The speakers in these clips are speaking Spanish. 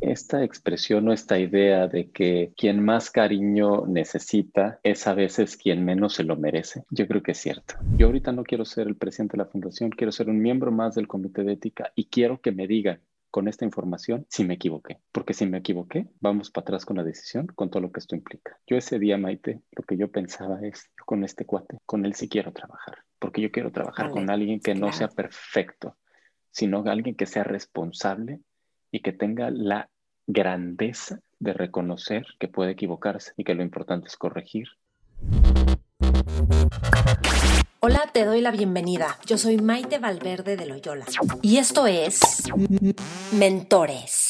Esta expresión o esta idea de que quien más cariño necesita es a veces quien menos se lo merece, yo creo que es cierto. Yo ahorita no quiero ser el presidente de la fundación, quiero ser un miembro más del comité de ética y quiero que me digan con esta información si me equivoqué. Porque si me equivoqué, vamos para atrás con la decisión, con todo lo que esto implica. Yo ese día, Maite, lo que yo pensaba es, con este cuate, con él sí quiero trabajar. Porque yo quiero trabajar con alguien que no sea perfecto, sino alguien que sea responsable y que tenga la grandeza de reconocer que puede equivocarse y que lo importante es corregir. Hola, te doy la bienvenida. Yo soy Maite Valverde de Loyola y esto es Mentores.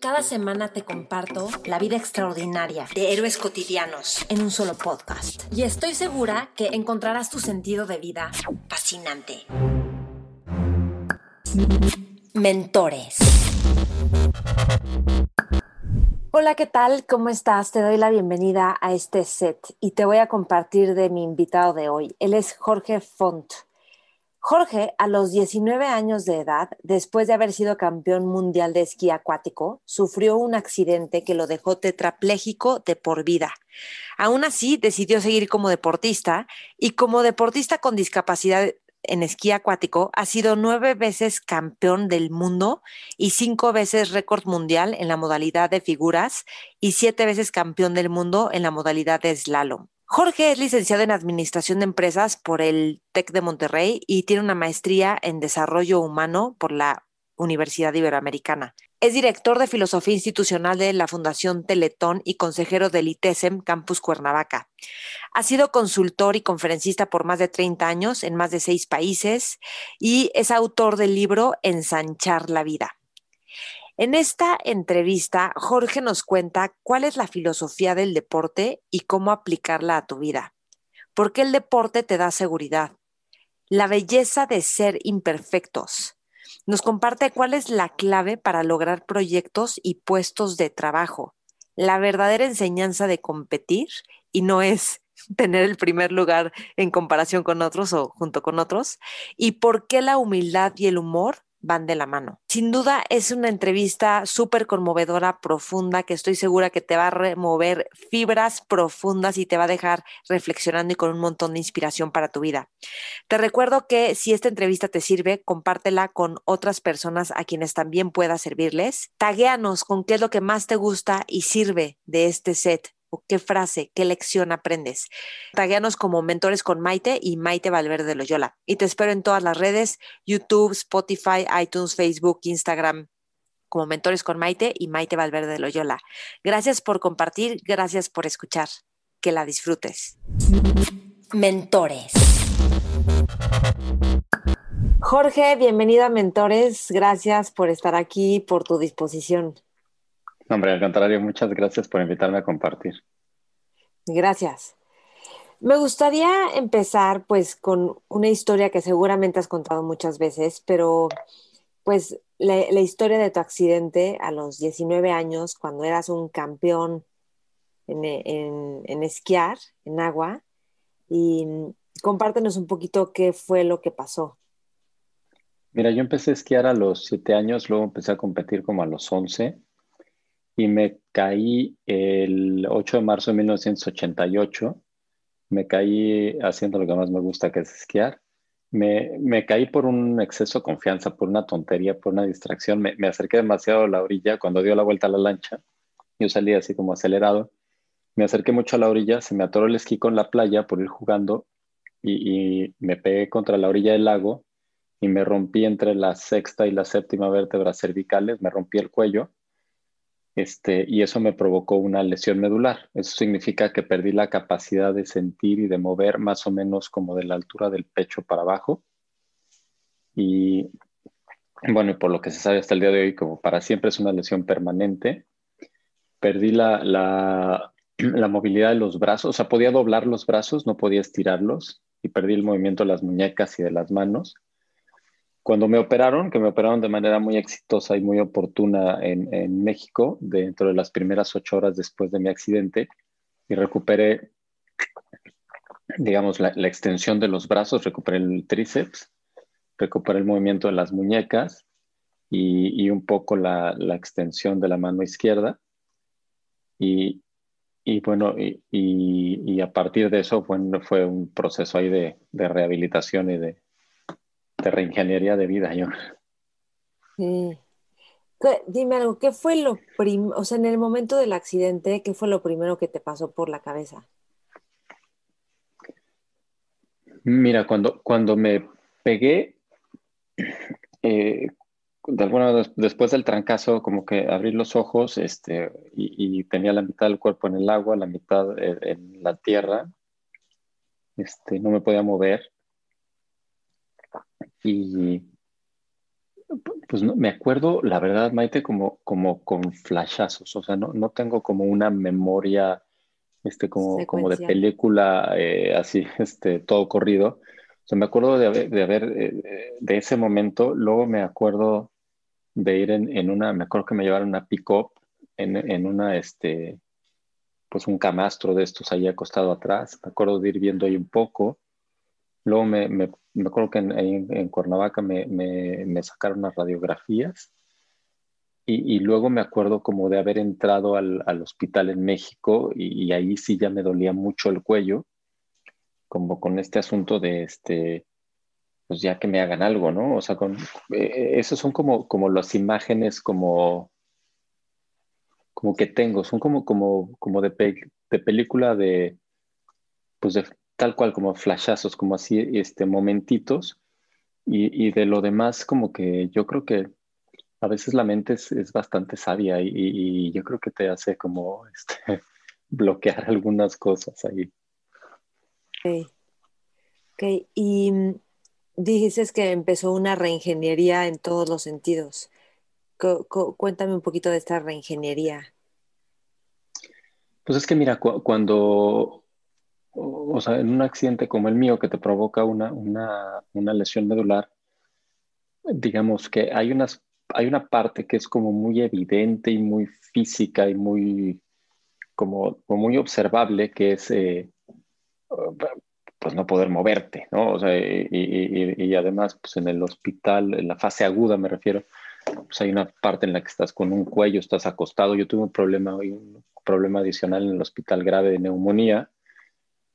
Cada semana te comparto la vida extraordinaria de héroes cotidianos en un solo podcast. Y estoy segura que encontrarás tu sentido de vida fascinante. Mentores. Hola, ¿qué tal? ¿Cómo estás? Te doy la bienvenida a este set y te voy a compartir de mi invitado de hoy. Él es Jorge Font. Jorge, a los 19 años de edad, después de haber sido campeón mundial de esquí acuático, sufrió un accidente que lo dejó tetrapléjico de por vida. Aún así, decidió seguir como deportista y como deportista con discapacidad en esquí acuático, ha sido nueve veces campeón del mundo y cinco veces récord mundial en la modalidad de figuras y siete veces campeón del mundo en la modalidad de slalom. Jorge es licenciado en Administración de Empresas por el TEC de Monterrey y tiene una maestría en Desarrollo Humano por la Universidad Iberoamericana. Es director de Filosofía Institucional de la Fundación Teletón y consejero del ITESEM Campus Cuernavaca. Ha sido consultor y conferencista por más de 30 años en más de seis países y es autor del libro Ensanchar la Vida. En esta entrevista, Jorge nos cuenta cuál es la filosofía del deporte y cómo aplicarla a tu vida. ¿Por qué el deporte te da seguridad? La belleza de ser imperfectos nos comparte cuál es la clave para lograr proyectos y puestos de trabajo. La verdadera enseñanza de competir y no es tener el primer lugar en comparación con otros o junto con otros. Y por qué la humildad y el humor van de la mano. Sin duda es una entrevista súper conmovedora, profunda, que estoy segura que te va a remover fibras profundas y te va a dejar reflexionando y con un montón de inspiración para tu vida. Te recuerdo que si esta entrevista te sirve, compártela con otras personas a quienes también pueda servirles. Taguéanos con qué es lo que más te gusta y sirve de este set qué frase, qué lección aprendes. Tagueanos como Mentores con Maite y Maite Valverde de Loyola. Y te espero en todas las redes, YouTube, Spotify, iTunes, Facebook, Instagram, como Mentores con Maite y Maite Valverde de Loyola. Gracias por compartir, gracias por escuchar. Que la disfrutes. Mentores. Jorge, bienvenido a Mentores. Gracias por estar aquí, por tu disposición. Hombre, al contrario, muchas gracias por invitarme a compartir. Gracias. Me gustaría empezar pues con una historia que seguramente has contado muchas veces, pero pues la, historia de tu accidente a los 19 años, cuando eras un campeón en, en esquiar en agua, y compártenos un poquito qué fue lo que pasó. Mira, yo empecé a esquiar a los 7 años, luego empecé a competir como a los 11 y me caí el 8 de marzo de 1988. Me caí haciendo lo que más me gusta, que es esquiar. Me, me caí por un exceso de confianza, por una tontería, por una distracción. Me, me, acerqué demasiado a la orilla cuando dio la vuelta a la lancha. Yo salí así como acelerado. Me acerqué mucho a la orilla, se me atoró el esquí con la playa por ir jugando y, y me pegué contra la orilla del lago y me rompí entre la sexta y la séptima vértebra cervicales, me rompí el cuello este, y eso me provocó una lesión medular. Eso significa que perdí la capacidad de sentir y de mover más o menos como de la altura del pecho para abajo. Y bueno, y por lo que se sabe hasta el día de hoy, como para siempre es una lesión permanente, perdí la, la, la movilidad de los brazos, o sea, podía doblar los brazos, no podía estirarlos, y perdí el movimiento de las muñecas y de las manos. Cuando me operaron, que me operaron de manera muy exitosa y muy oportuna en, en México, dentro de las primeras ocho horas después de mi accidente, y recuperé, digamos, la, la extensión de los brazos, recuperé el tríceps, recuperé el movimiento de las muñecas y, y un poco la, la, extensión de la mano izquierda. Y, y bueno, y, y, a partir de eso bueno, fue un proceso ahí de, de rehabilitación y de, de, reingeniería de vida. Yo. Sí. Dime algo, ¿qué fue lo primero, o sea, en el momento del accidente, qué fue lo primero que te pasó por la cabeza? Mira, cuando, cuando me pegué, eh, de alguna después del trancazo, como que abrí los ojos este, y, y, tenía la mitad del cuerpo en el agua, la mitad en, en la tierra. Este, no me podía mover. Y pues no, me acuerdo, la verdad, Maite, como, como con flashazos. O sea, no, no tengo como una memoria este, como, como de película eh, así, este, todo corrido. O sea, me acuerdo de haber, de, haber, eh, de ese momento, luego me acuerdo de ir en, en una, me acuerdo que me llevaron una pick-up en, en, una, este, pues un camastro de estos ahí acostado atrás. Me acuerdo de ir viendo ahí un poco. Luego me, me, me acuerdo que en, en, en Cuernavaca me, me, sacaron unas radiografías. Y, y, luego me acuerdo como de haber entrado al, al hospital en México y, y ahí sí ya me dolía mucho el cuello como con este asunto de este, pues ya que me hagan algo, ¿no? O sea, con, eh, esos son como, como las imágenes como, como que tengo, son como, como, como de, pe de película de, pues de tal cual, como flashazos, como así, este, momentitos, y, y de lo demás, como que yo creo que a veces la mente es, es bastante sabia y, y, yo creo que te hace como este, bloquear algunas cosas ahí. Ok, okay. y mm, dices que empezó una reingeniería en todos los sentidos. cuéntame un poquito de esta reingeniería. Pues es que mira, cu cuando, o sea, en un accidente como el mío que te provoca una, una, una lesión medular, digamos que hay, unas, hay una parte que es como muy evidente y muy física y muy, como, muy observable, que es eh, pues no poder moverte, ¿no? O sea, y, y, y, además, pues en el hospital, en la fase aguda me refiero, pues hay una parte en la que estás con un cuello, estás acostado. Yo tuve un problema, un problema adicional en el hospital grave de neumonía,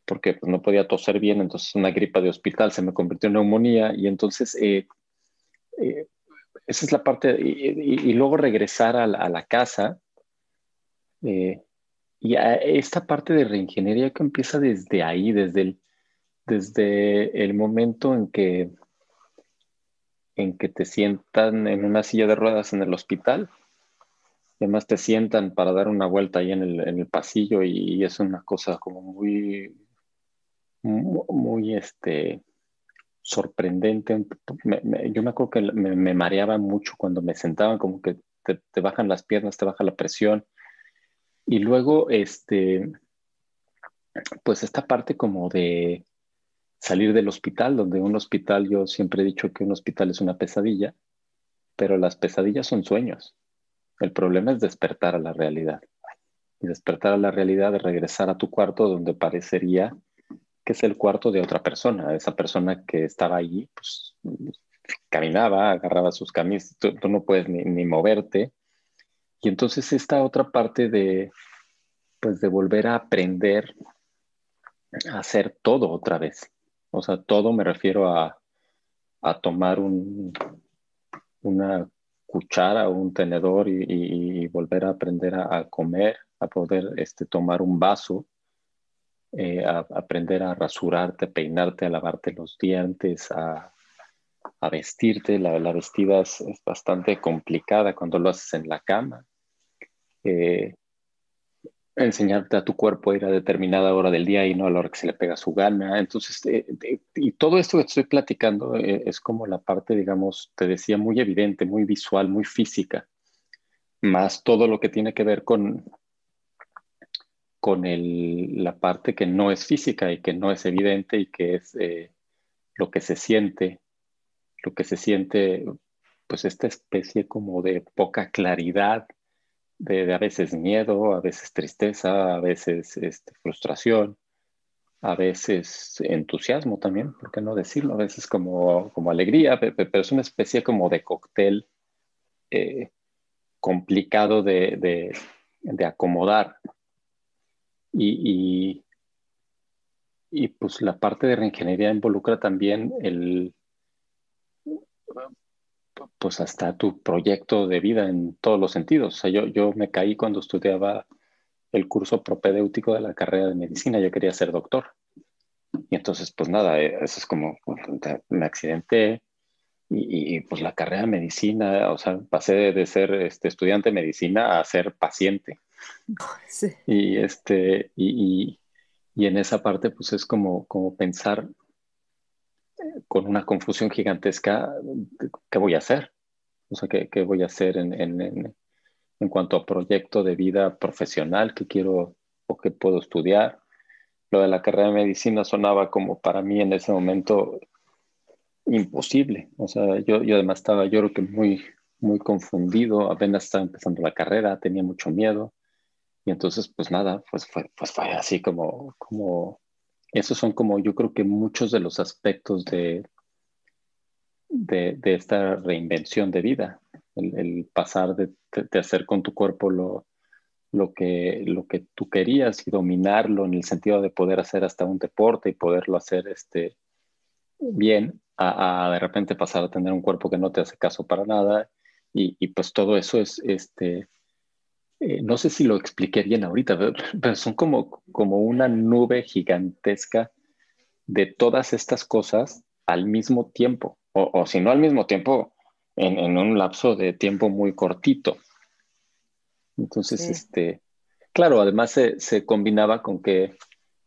porque pues, no podía toser bien, entonces una gripa de hospital se me convirtió en neumonía y entonces eh, eh, esa es la parte, y, luego regresar a la, a casa. Eh, y esta parte de reingeniería que empieza desde ahí, desde el, desde el momento en que, en que te sientan en una silla de ruedas en el hospital. Además te sientan para dar una vuelta ahí en el, en el pasillo y, y, es una cosa como muy, muy, este, sorprendente. Yo me acuerdo que me, me, mareaba mucho cuando me sentaban, como que te, te bajan las piernas, te baja la presión y luego, este, pues esta parte como de salir del hospital, donde un hospital, yo siempre he dicho que un hospital es una pesadilla, pero las pesadillas son sueños. El problema es despertar a la realidad. Y despertar a la realidad de regresar a tu cuarto donde parecería es el cuarto de otra persona. Esa persona que estaba allí, pues caminaba, agarraba sus camisas, tú, no puedes ni, moverte, y entonces esta otra parte de, pues de volver a aprender a hacer todo otra vez. O sea, todo me refiero a, a tomar un, una cuchara o un tenedor y volver a aprender a, a, comer, a poder este, tomar un vaso, eh, a, aprender a rasurarte, a peinarte, a lavarte los dientes, a, a vestirte. La, la vestida es, es, bastante complicada cuando lo haces en la cama. Eh, enseñarte a tu cuerpo a ir a determinada hora del día y no a la hora que se le pega su gana. Entonces, eh, y todo esto que estoy platicando eh, es como la parte, digamos, te decía, muy evidente, muy visual, muy física, más todo lo que tiene que ver con, con la parte que no es física y que no es evidente y que es eh, lo que se siente, lo que se siente, pues esta especie como de poca claridad de, a veces miedo, a veces tristeza, a veces este, frustración, a veces entusiasmo también, ¿por qué no decirlo? A veces como, como alegría, pero es una especie como de cóctel eh, complicado de, acomodar. Y, y, y, pues la parte de reingeniería involucra también el, pues hasta tu proyecto de vida en todos los sentidos. O sea, yo, yo me caí cuando estudiaba el curso propedéutico de la carrera de medicina, yo quería ser doctor. Y entonces, pues nada, eh, eso es como, me accidenté y, pues la carrera de medicina, o sea, pasé de, ser este, estudiante de medicina a ser paciente. Sí. Y, este, y, y, en esa parte, pues es como, como pensar con una confusión gigantesca, ¿qué voy a hacer? O sea, ¿qué, voy a hacer en, en, en, cuanto a proyecto de vida profesional que quiero o que puedo estudiar? Lo de la carrera de medicina sonaba como para mí en ese momento imposible. O sea, yo, yo además estaba, yo creo que muy, muy confundido, apenas estaba empezando la carrera, tenía mucho miedo. Y entonces, pues nada, pues fue, pues fue así como, como esos son como yo creo que muchos de los aspectos de, de, esta reinvención de vida, el, pasar de, hacer con tu cuerpo lo, lo, que, lo que tú querías y dominarlo en el sentido de poder hacer hasta un deporte y poderlo hacer este, bien, a, de repente pasar a tener un cuerpo que no te hace caso para nada y, y pues todo eso es este, eh, no sé si lo expliqué bien ahorita, pero, son como, como una nube gigantesca de todas estas cosas al mismo tiempo, o, si no al mismo tiempo, en, un lapso de tiempo muy cortito. Entonces, este, claro, además se, combinaba con que,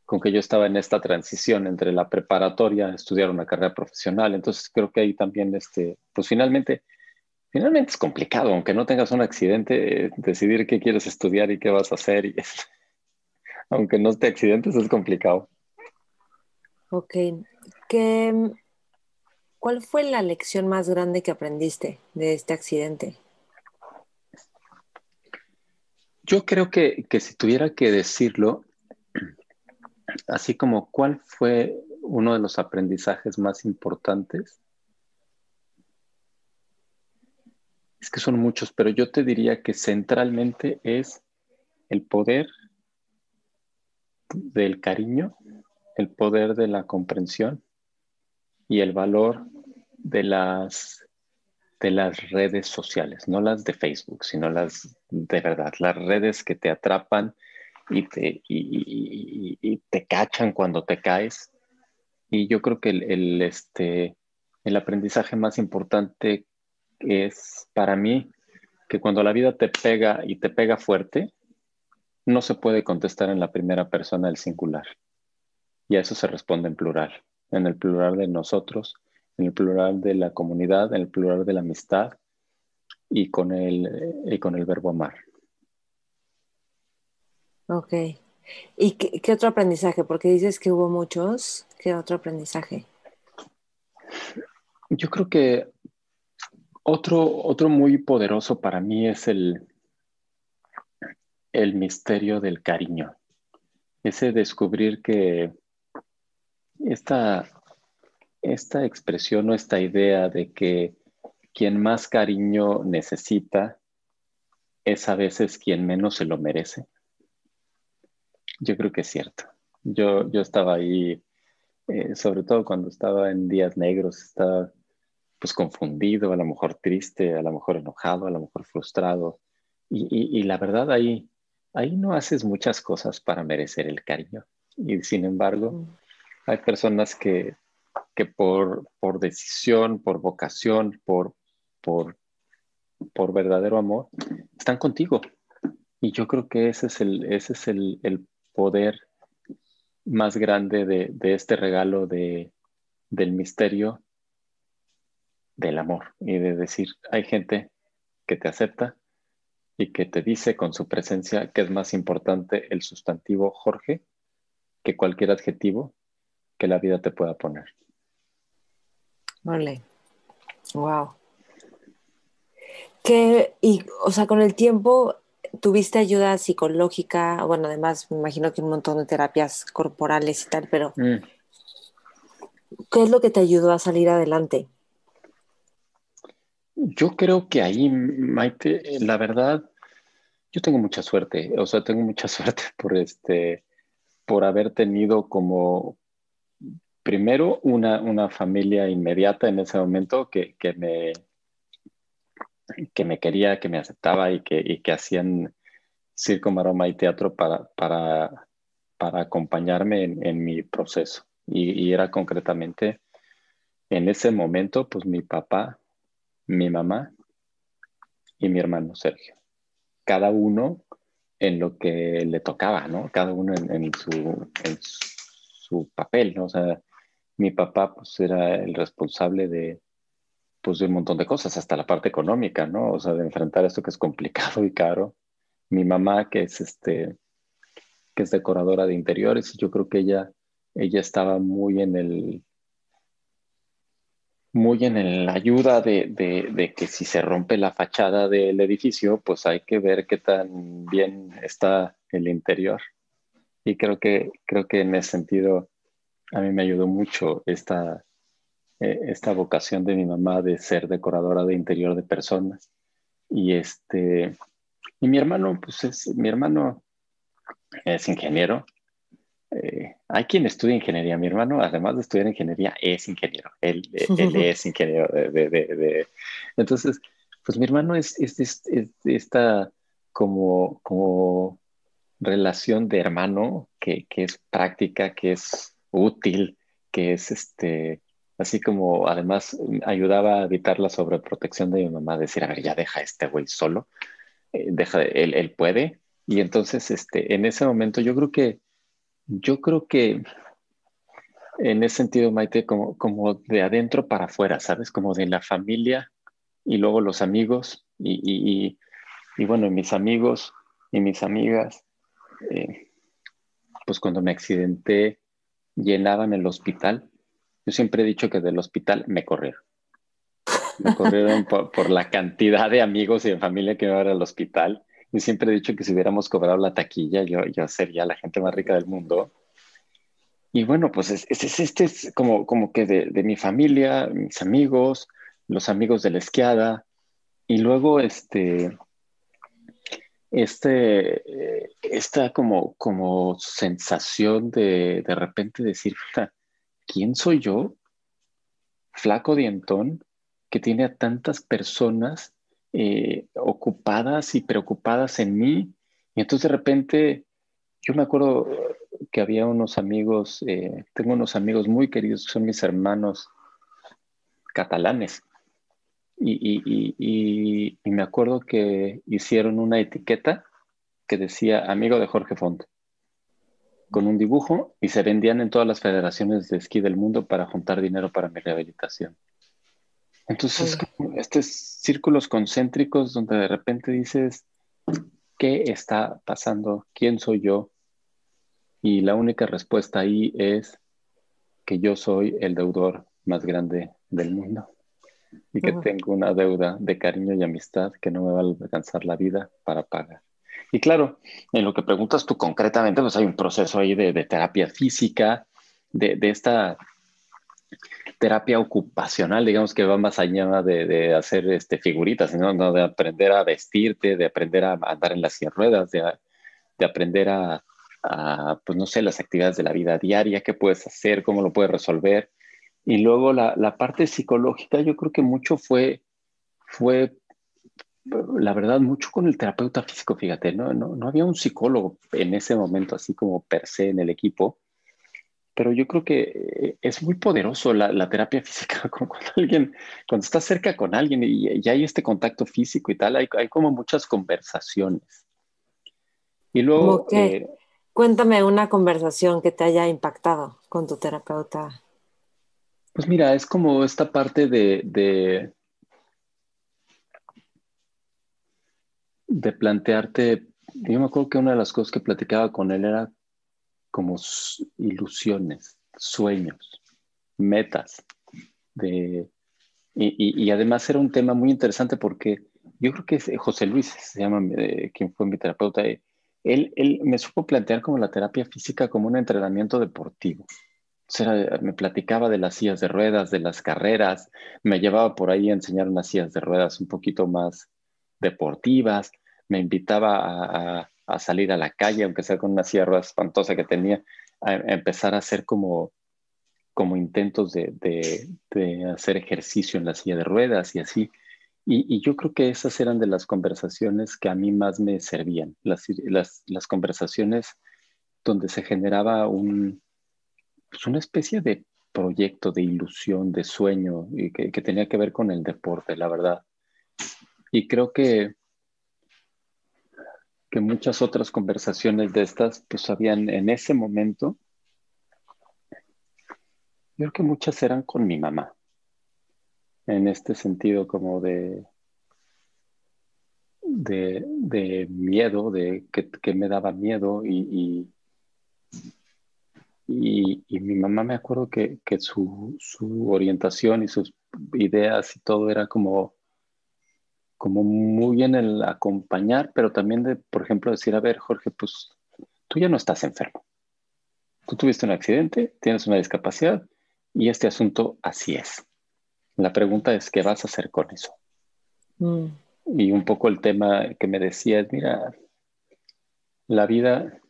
con que yo estaba en esta transición entre la preparatoria, estudiar una carrera profesional. Entonces, creo que ahí también, este, pues finalmente, Finalmente es complicado, aunque no tengas un accidente, decidir qué quieres estudiar y qué vas a hacer. Y aunque no te accidentes, es complicado. Ok. ¿Qué, ¿Cuál fue la lección más grande que aprendiste de este accidente? Yo creo que, que si tuviera que decirlo, así como cuál fue uno de los aprendizajes más importantes, Es que son muchos, pero yo te diría que centralmente es el poder del cariño, el poder de la comprensión y el valor de las, de las redes sociales, no las de Facebook, sino las de verdad, las redes que te atrapan y te, y, te cachan cuando te caes. Y yo creo que el, este, el aprendizaje más importante es para mí que cuando la vida te pega y te pega fuerte, no se puede contestar en la primera persona del singular. Y a eso se responde en plural, en el plural de nosotros, en el plural de la comunidad, en el plural de la amistad y con el, y con el verbo amar. Ok. ¿Y qué, qué otro aprendizaje? Porque dices que hubo muchos. ¿Qué otro aprendizaje? Yo creo que otro, otro muy poderoso para mí es el, el misterio del cariño. Ese descubrir que esta, esta expresión o esta idea de que quien más cariño necesita es a veces quien menos se lo merece. Yo creo que es cierto. Yo, yo estaba ahí, eh, sobre todo cuando estaba en días negros, estaba pues confundido, a lo mejor triste, a lo mejor enojado, a lo mejor frustrado. Y, la verdad ahí, ahí no haces muchas cosas para merecer el cariño. Y sin embargo, hay personas que, que por, por decisión, por vocación, por, por, por verdadero amor, están contigo. Y yo creo que ese es el, ese es el, poder más grande de, este regalo de, del misterio del amor y de decir, hay gente que te acepta y que te dice con su presencia que es más importante el sustantivo Jorge que cualquier adjetivo que la vida te pueda poner. Vale. Wow. Que, y, o sea, con el tiempo tuviste ayuda psicológica, bueno, además me imagino que un montón de terapias corporales y tal, pero mm. ¿qué es lo que te ayudó a salir adelante? Yo creo que ahí, Maite, la verdad, yo tengo mucha suerte, o sea, tengo mucha suerte por este, por haber tenido como, primero, una, una familia inmediata en ese momento que, que, me, que me quería, que me aceptaba y que, y que hacían circo, maroma y teatro para, para, para acompañarme en, en mi proceso. Y, y, era concretamente en ese momento, pues mi papá, mi mamá y mi hermano Sergio. Cada uno en lo que le tocaba, ¿no? Cada uno en, su, en su papel, ¿no? O sea, mi papá pues era el responsable de, pues, de un montón de cosas, hasta la parte económica, ¿no? O sea, de enfrentar esto que es complicado y caro. Mi mamá, que es este, que es decoradora de interiores, y yo creo que ella, ella estaba muy en el, muy en la ayuda de, que si se rompe la fachada del edificio, pues hay que ver qué tan bien está el interior. Y creo que, creo que en ese sentido a mí me ayudó mucho esta, eh, esta vocación de mi mamá de ser decoradora de interior de personas. Y este, y mi hermano, pues es, mi hermano es ingeniero eh, hay quien estudia ingeniería. Mi hermano, además de estudiar ingeniería, es ingeniero. Él, es ingeniero. De, Entonces, pues mi hermano es, esta como, como relación de hermano que, es práctica, que es útil, que es este, así como además ayudaba a evitar la sobreprotección de mi mamá, decir, a ver, ya deja este güey solo, eh, deja, él, él puede. Y entonces, este, en ese momento yo creo que yo creo que en ese sentido, Maite, como, como de adentro para afuera, ¿sabes? Como de la familia y luego los amigos y, bueno, mis amigos y mis amigas, eh, pues cuando me accidenté llenaban el hospital. Yo siempre he dicho que del hospital me corrieron. Me corrieron por, la cantidad de amigos y de familia que iba al hospital y siempre he dicho que si hubiéramos cobrado la taquilla, yo, yo sería la gente más rica del mundo. Y bueno, pues es, este es como, como que de, mi familia, mis amigos, los amigos de la esquiada. Y luego este, este, esta como, como sensación de de repente decir, ¿quién soy yo? Flaco dientón, que tiene a tantas personas eh, ocupadas y preocupadas en mí. Y entonces de repente, yo me acuerdo que había unos amigos, eh, tengo unos amigos muy queridos que son mis hermanos catalanes. Y, me acuerdo que hicieron una etiqueta que decía amigo de Jorge Font, con un dibujo y se vendían en todas las federaciones de esquí del mundo para juntar dinero para mi rehabilitación. Entonces, estos círculos concéntricos donde de repente dices, ¿qué está pasando? ¿Quién soy yo? Y la única respuesta ahí es que yo soy el deudor más grande del mundo y que tengo una deuda de cariño y amistad que no me va a alcanzar la vida para pagar. Y claro, en lo que preguntas tú concretamente, pues hay un proceso ahí de, terapia física, de, de esta terapia ocupacional, digamos que va más allá de, hacer este, figuritas, ¿no? de aprender a vestirte, de aprender a andar en las ruedas, de, de aprender a, pues no sé, las actividades de la vida diaria, qué puedes hacer, cómo lo puedes resolver. Y luego la, la parte psicológica, yo creo que mucho fue, fue, la verdad, mucho con el terapeuta físico, fíjate, ¿no? No, no había un psicólogo en ese momento, así como per se en el equipo pero yo creo que eh, es muy poderoso la, terapia física. Cuando, alguien, cuando estás cerca con alguien y, hay este contacto físico y tal, hay, hay, como muchas conversaciones. Y luego... Eh, cuéntame una conversación que te haya impactado con tu terapeuta. Pues mira, es como esta parte de, de, de plantearte, yo me acuerdo que una de las cosas que platicaba con él era como ilusiones, sueños, metas. De, y, además era un tema muy interesante porque yo creo que José Luis, se llama, eh, quien fue mi terapeuta, eh, él, él, me supo plantear como la terapia física como un entrenamiento deportivo. O sea, me platicaba de las sillas de ruedas, de las carreras, me llevaba por ahí a enseñar unas sillas de ruedas un poquito más deportivas, me invitaba a, salir a la calle, aunque sea con una de ruedas espantosa que tenía, a empezar a hacer como como intentos de, hacer ejercicio en la silla de ruedas y así. Y, yo creo que esas eran de las conversaciones que a mí más me servían, las, conversaciones donde se generaba un, pues una especie de proyecto, de ilusión, de sueño, y que, que, tenía que ver con el deporte, la verdad. Y creo que, que muchas otras conversaciones de estas, pues habían en ese momento. Yo creo que muchas eran con mi mamá, en este sentido como de, de, miedo, de que, me daba miedo y, y, mi mamá me acuerdo que, su, orientación y sus ideas y todo era como, como muy en el acompañar, pero también de, por ejemplo, decir, a ver, Jorge, pues tú ya no estás enfermo. Tú tuviste un accidente, tienes una discapacidad, y este asunto así es. La pregunta es, ¿qué vas a hacer con eso? Mm. Y un poco el tema que me decía es, mira, la vida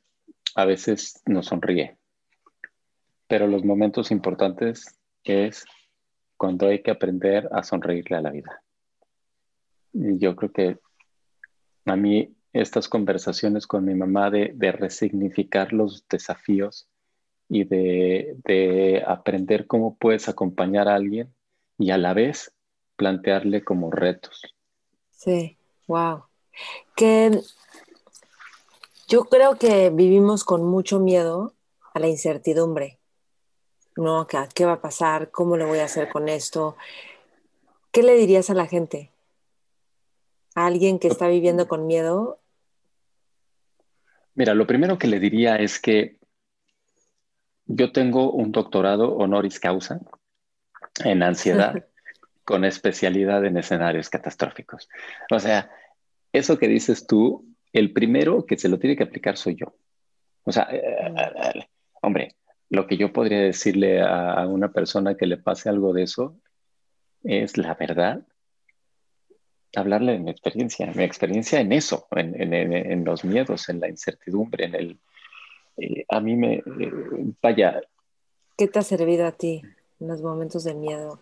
a veces nos sonríe, pero los momentos importantes es cuando hay que aprender a sonreírle a la vida. Y yo creo que a mí estas conversaciones con mi mamá de, resignificar los desafíos y de, aprender cómo puedes acompañar a alguien y a la vez plantearle como retos. Sí, wow. Que yo creo que vivimos con mucho miedo a la incertidumbre, ¿no? ¿Qué va a pasar? ¿Cómo le voy a hacer con esto? ¿Qué le dirías a la gente? ¿A alguien que está viviendo con miedo? Mira, lo primero que le diría es que yo tengo un doctorado honoris causa en ansiedad con especialidad en escenarios catastróficos. O sea, eso que dices tú, el primero que se lo tiene que aplicar soy yo. O sea, eh, eh, eh, hombre, lo que yo podría decirle a, una persona que le pase algo de eso es la verdad, hablarle de mi experiencia, mi experiencia en eso, en los miedos, en la incertidumbre, en el, eh, a mí me, eh, vaya. ¿Qué te ha servido a ti en los momentos de miedo?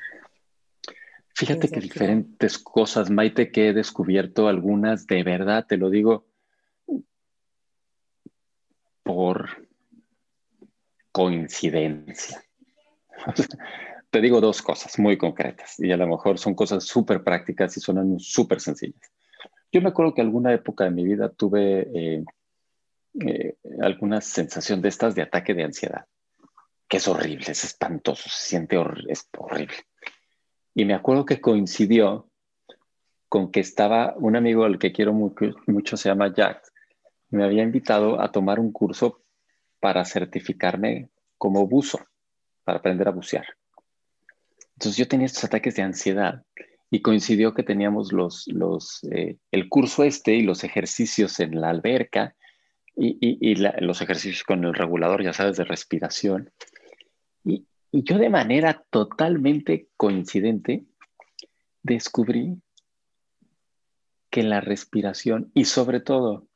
Fíjate que diferentes cosas, Maite, que he descubierto algunas, de verdad, te lo digo, por coincidencia. te digo dos cosas muy concretas y a lo mejor son cosas súper prácticas y suenan súper sencillas. Yo me acuerdo que alguna época de mi vida tuve eh, eh, alguna sensación de estas de ataque de ansiedad, que es horrible, es espantoso, se siente es horrible. Y me acuerdo que coincidió con que estaba un amigo al que quiero mucho se llama Jack, me había invitado a tomar un curso para certificarme como buzo, para aprender a bucear. Entonces yo tenía estos ataques de ansiedad y coincidió que teníamos los, los, eh, el curso este y los ejercicios en la alberca y, los ejercicios con el regulador, ya sabes, de respiración. Y, yo de manera totalmente coincidente descubrí que la respiración y sobre todo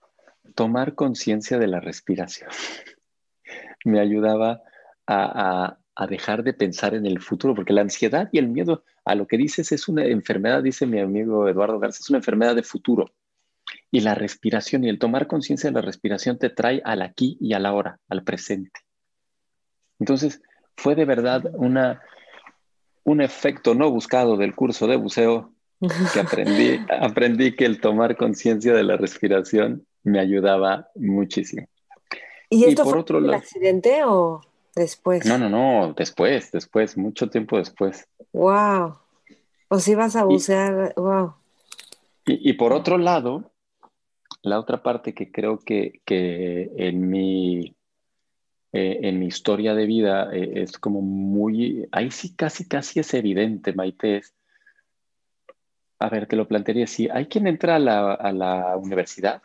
tomar conciencia de la respiración me ayudaba a, a, dejar de pensar en el futuro, porque la ansiedad y el miedo a lo que dices es una enfermedad, dice mi amigo Eduardo Garza, es una enfermedad de futuro. Y la respiración y el tomar conciencia de la respiración te trae al aquí y a la hora, al presente. Entonces, fue de verdad una, un efecto no buscado del curso de buceo que aprendí, aprendí que el tomar conciencia de la respiración me ayudaba muchísimo. ¿Y esto fue otro el accidente o después? No, no, no, después, después, mucho tiempo después. Wow. O si vas a bucear, wow. Y, por otro lado, la otra parte que creo que, en, mi, eh, en mi historia de vida eh, es como muy, ahí sí casi, casi es evidente, Maite, a ver, te lo plantearía así, hay quien entra a la, a la universidad,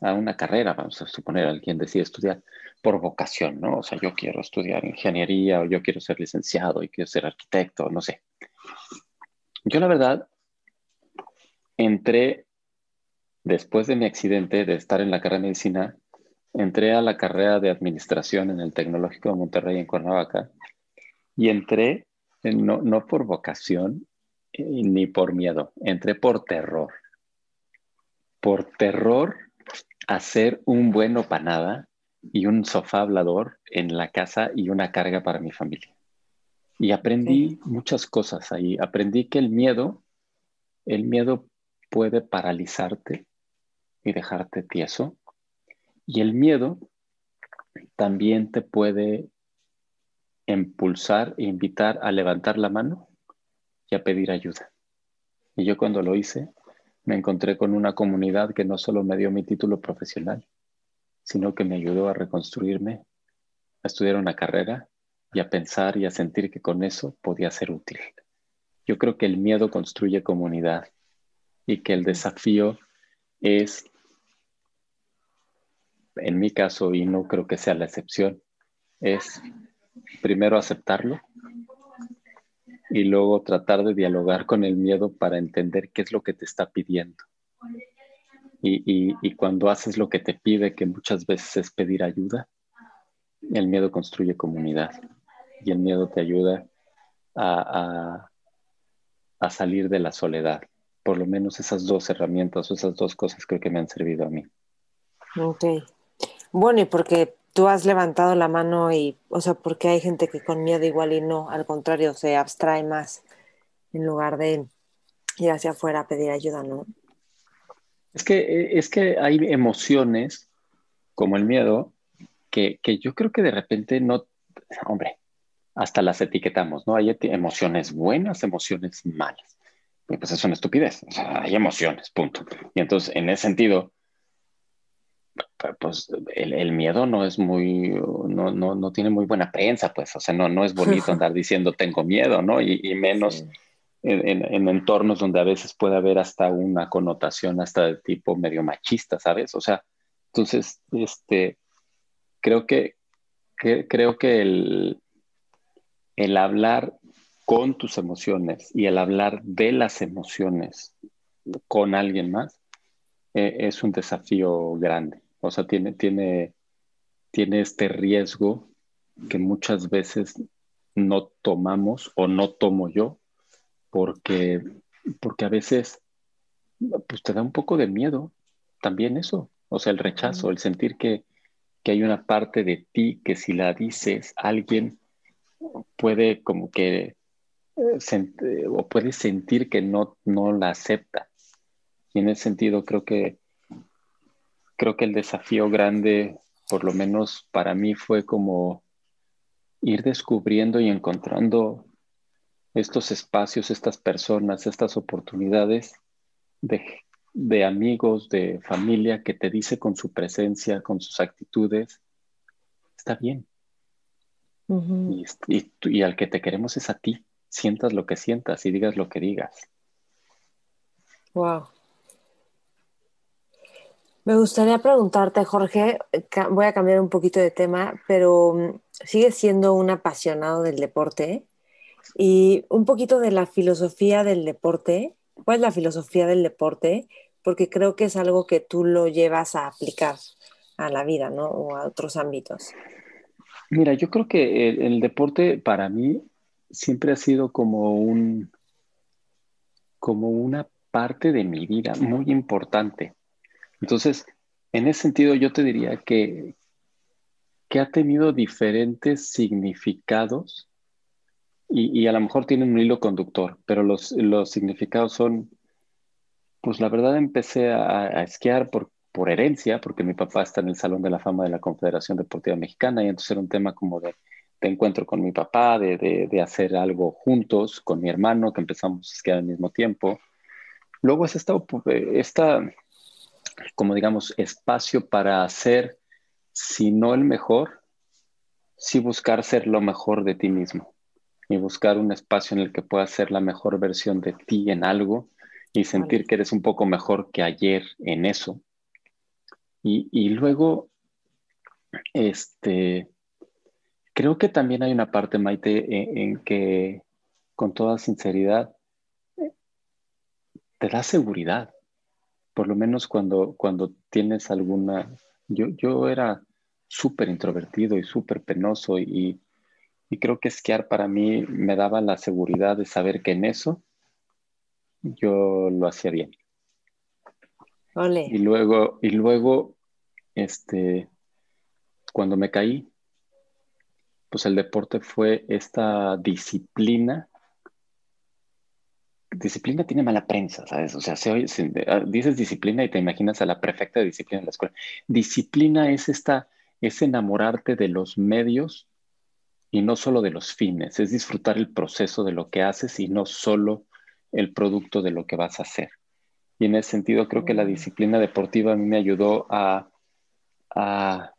a una carrera, vamos a suponer, alguien decide estudiar por vocación, ¿no? O sea, yo quiero estudiar ingeniería o yo quiero ser licenciado y quiero ser arquitecto, no sé. Yo la verdad entré, después de mi accidente de estar en la carrera de medicina, entré a la carrera de administración en el Tecnológico de Monterrey en Cuernavaca y entré no, no por vocación eh, ni por miedo, entré por terror. Por terror a ser un bueno para nada y un sofá hablador en la casa y una carga para mi familia. Y aprendí muchas cosas ahí. Aprendí que el miedo, el miedo puede paralizarte y dejarte tieso. Y el miedo también te puede impulsar e invitar a levantar la mano y a pedir ayuda. Y yo cuando lo hice, me encontré con una comunidad que no solo me dio mi título profesional, sino que me ayudó a reconstruirme, a estudiar una carrera y a pensar y a sentir que con eso podía ser útil. Yo creo que el miedo construye comunidad y que el desafío es, en mi caso, y no creo que sea la excepción, es primero aceptarlo y luego tratar de dialogar con el miedo para entender qué es lo que te está pidiendo. Y, cuando haces lo que te pide, que muchas veces es pedir ayuda, el miedo construye comunidad y el miedo te ayuda a, a, a salir de la soledad por lo menos esas dos herramientas o esas dos cosas creo que me han servido a mí. Ok. Bueno, y porque tú has levantado la mano y, o sea, porque hay gente que con miedo igual y no, al contrario, se abstrae más en lugar de ir hacia afuera a pedir ayuda, ¿no? Es que, es que hay emociones como el miedo que, que yo creo que de repente no, hombre, hasta las etiquetamos, ¿no? Hay emociones buenas, emociones malas pues es una estupidez. hay emociones, punto. Y entonces, en ese sentido, pues el, miedo no es muy, no, no, no, tiene muy buena prensa, pues, o sea, no, no es bonito andar diciendo tengo miedo, ¿no? Y, menos en, en, entornos donde a veces puede haber hasta una connotación hasta de tipo medio machista, ¿sabes? O sea, entonces, este, creo que, creo que el, el hablar con tus emociones y el hablar de las emociones con alguien más eh, es un desafío grande. O sea, tiene, tiene, tiene este riesgo que muchas veces no tomamos o no tomo yo porque, porque a veces pues te da un poco de miedo también eso. O sea, el rechazo, el sentir que, que hay una parte de ti que si la dices alguien puede como que o puedes sentir que no, no la acepta. Y en ese sentido creo que, creo que el desafío grande, por lo menos para mí, fue como ir descubriendo y encontrando estos espacios, estas personas, estas oportunidades de, de amigos, de familia que te dice con su presencia, con sus actitudes, está bien. y, al que te queremos es a ti sientas lo que sientas y digas lo que digas. Wow. Me gustaría preguntarte, Jorge, voy a cambiar un poquito de tema, pero sigues siendo un apasionado del deporte y un poquito de la filosofía del deporte. ¿Cuál es la filosofía del deporte? Porque creo que es algo que tú lo llevas a aplicar a la vida, ¿no? O a otros ámbitos. Mira, yo creo que el deporte para mí siempre ha sido como un, como una parte de mi vida muy importante. Entonces, en ese sentido, yo te diría que, que ha tenido diferentes significados y, a lo mejor tienen un hilo conductor, pero los, significados son, pues la verdad empecé a, esquiar por, por herencia, porque mi papá está en el Salón de la Fama de la Confederación Deportiva Mexicana y entonces era un tema como de, encuentro con mi papá, de, de, hacer algo juntos con mi hermano, que empezamos a esquiar al mismo tiempo. Luego es esta, esta, como digamos, espacio para hacer, si no el mejor, sí buscar ser lo mejor de ti mismo y buscar un espacio en el que puedas ser la mejor versión de ti en algo y sentir que eres un poco mejor que ayer en eso. Y, luego, este, creo que también hay una parte, Maite, en, que con toda sinceridad te da seguridad. Por lo menos cuando, cuando tienes alguna... Yo, yo era súper introvertido y súper penoso y, y creo que esquiar para mí me daba la seguridad de saber que en eso yo lo hacía bien. Y luego, y luego, este, cuando me caí, pues el deporte fue esta disciplina. Disciplina tiene mala prensa, ¿sabes? O sea, ah, dices disciplina y te imaginas a la perfecta disciplina en la escuela. Disciplina es esta, es enamorarte de los medios y no solo de los fines, es disfrutar el proceso de lo que haces y no solo el producto de lo que vas a hacer. Y en ese sentido creo que la disciplina deportiva a mí me ayudó a, a,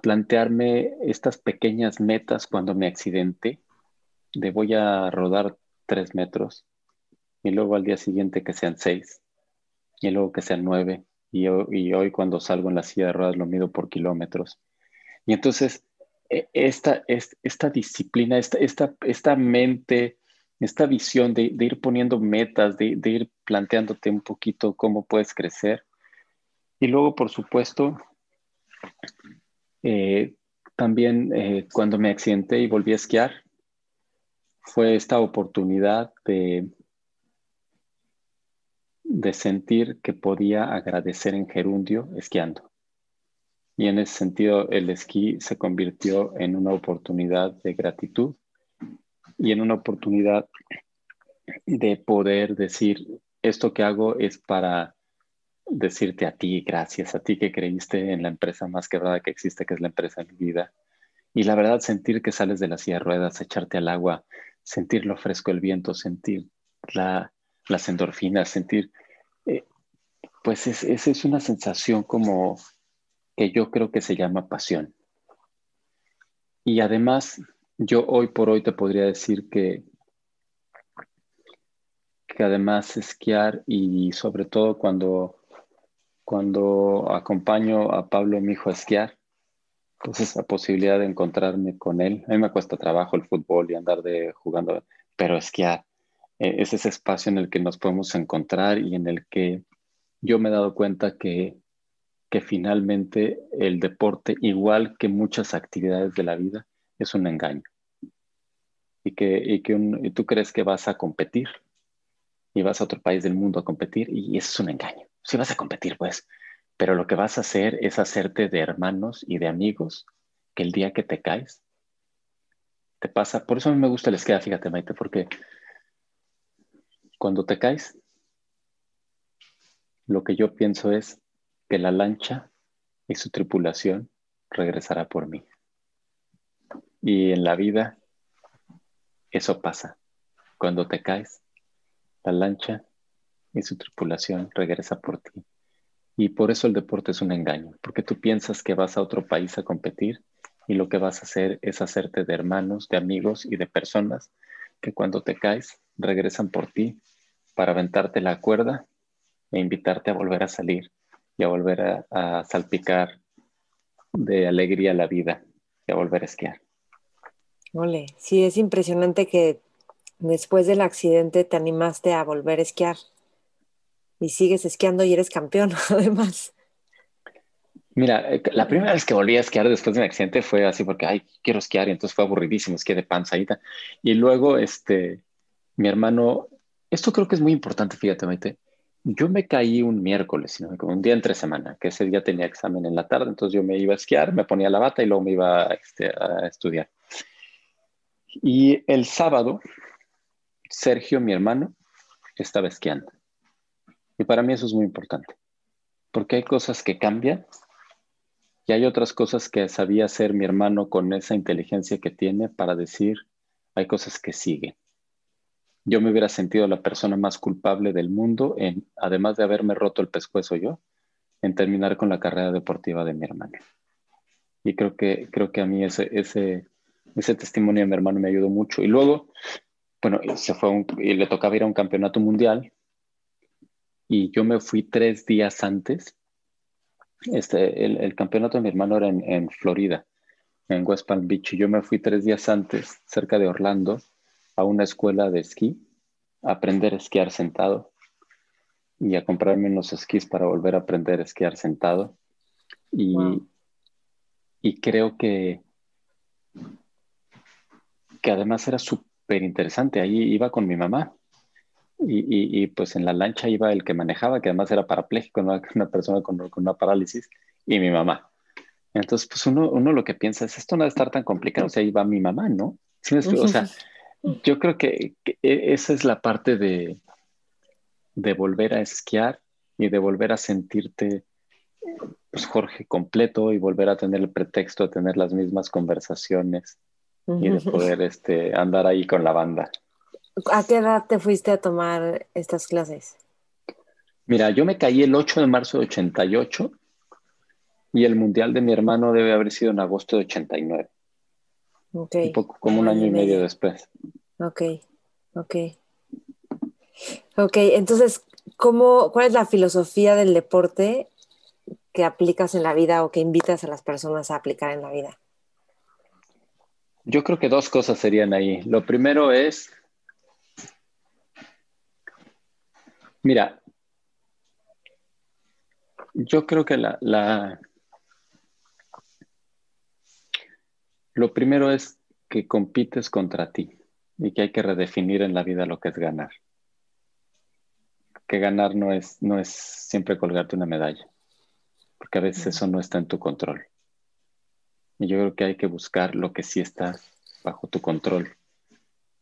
plantearme estas pequeñas metas cuando me accidenté, de voy a rodar tres metros y luego al día siguiente que sean seis y luego que sean nueve y, y hoy cuando salgo en la silla de ruedas lo mido por kilómetros. Y entonces e, esta, esta disciplina, esta, esta, esta mente esta visión de, ir poniendo metas, de, ir planteándote un poquito cómo puedes crecer. Y luego, por supuesto, eh, también eh, cuando me accidenté y volví a esquiar, fue esta oportunidad de, de sentir que podía agradecer en gerundio esquiando. Y en ese sentido, el esquí se convirtió en una oportunidad de gratitud y en una oportunidad de poder decir, esto que hago es para decirte a ti, gracias a ti que creíste en la empresa más quebrada que existe, que es la empresa de mi vida. Y la verdad, sentir que sales de la silla de ruedas, echarte al agua, sentir lo fresco del viento, sentir la, las endorfinas, sentir, eh, pues esa es una sensación como que yo creo que se llama pasión. Y además yo hoy por hoy te podría decir que, que además esquiar y sobre todo cuando, cuando acompaño a Pablo, mi hijo, a esquiar, pues esa posibilidad de encontrarme con él. A mí me cuesta trabajo el fútbol y andar de jugando, pero esquiar eh, es ese espacio en el que nos podemos encontrar y en el que yo me he dado cuenta que, que finalmente el deporte, igual que muchas actividades de la vida, es un engaño. Y que, y que tú crees que vas a competir y vas a otro país del mundo a competir y eso es un engaño. Sí vas a competir, pues, pero lo que vas a hacer es hacerte de hermanos y de amigos que el día que te caes, te pasa. Por eso a mí me gusta el esquí, fíjate, Maite, porque cuando te caes, lo que yo pienso es que la lancha y su tripulación regresará por mí. Y en la vida eso pasa. Cuando te caes, la lancha y su tripulación regresa por ti. Y por eso el deporte es un engaño, porque tú piensas que vas a otro país a competir y lo que vas a hacer es hacerte de hermanos, de amigos y de personas que cuando te caes regresan por ti para aventarte la cuerda e invitarte a volver a salir y a volver a, a salpicar de alegría la vida y a volver a esquiar. Ole, sí, es impresionante que después del accidente te animaste a volver a esquiar y sigues esquiando y eres campeón, además. Mira, eh, la primera vez que volví a esquiar después del accidente fue así porque, ay, quiero esquiar y entonces fue aburridísimo, esquié de panzadita. Y luego, este, mi hermano, esto creo que es muy importante, fíjate, Maite. Yo me caí un miércoles, ¿no? como un día entre semana, que ese día tenía examen en la tarde, entonces yo me iba a esquiar, me ponía la bata y luego me iba este, a estudiar. Y el sábado, Sergio, mi hermano, estaba esquiando. Y para mí eso es muy importante. porque hay cosas que cambian y hay otras cosas que sabía hacer mi hermano con esa inteligencia que tiene para decir, hay cosas que siguen. Yo me hubiera sentido la persona más culpable del mundo en, además de haberme roto el pescuezo yo, en terminar con la carrera deportiva de mi hermano. Y creo que, creo que a mí ese, ese, ese testimonio de mi hermano me ayudó mucho. Y luego, bueno, se fue y le tocaba ir a un campeonato mundial y yo me fui tres días antes. Este, el, campeonato de mi hermano era en, en, Florida, en West Palm Beach, y yo me fui tres días antes, cerca de Orlando, a una escuela de esquí, a aprender a esquiar sentado y a comprarme unos esquís para volver a aprender a esquiar sentado. Y, y creo que, que además era súper interesante. Ahí iba con mi mamá y, pues en la lancha iba el que manejaba, que además era parapléjico, una persona con, una parálisis, y mi mamá. Entonces, pues uno, uno lo que piensa es, esto no debe estar tan complicado, o sea, ahí va mi mamá, ¿no? o sea, yo creo que, e, esa es la parte de, de volver a esquiar y de volver a sentirte, pues Jorge, completo y volver a tener el pretexto de tener las mismas conversaciones y de poder este, andar ahí con la banda. ¿A qué edad te fuiste a tomar estas clases? Mira, yo me caí el 8 de marzo de 88 y el mundial de mi hermano debe haber sido en agosto de 89. Un poco como un año y medio después. Ok, ok. Ok, entonces, ¿cómo, ¿cuál es la filosofía del deporte que aplicas en la vida o que invitas a las personas a aplicar en la vida? Yo creo que dos cosas serían ahí. Lo primero es Mira, yo creo que la, la, lo primero es que compites contra ti y que hay que redefinir en la vida lo que es ganar. Que ganar no es, no es siempre colgarte una medalla, porque a veces eso no está en tu control. Y yo creo que hay que buscar lo que sí está bajo tu control.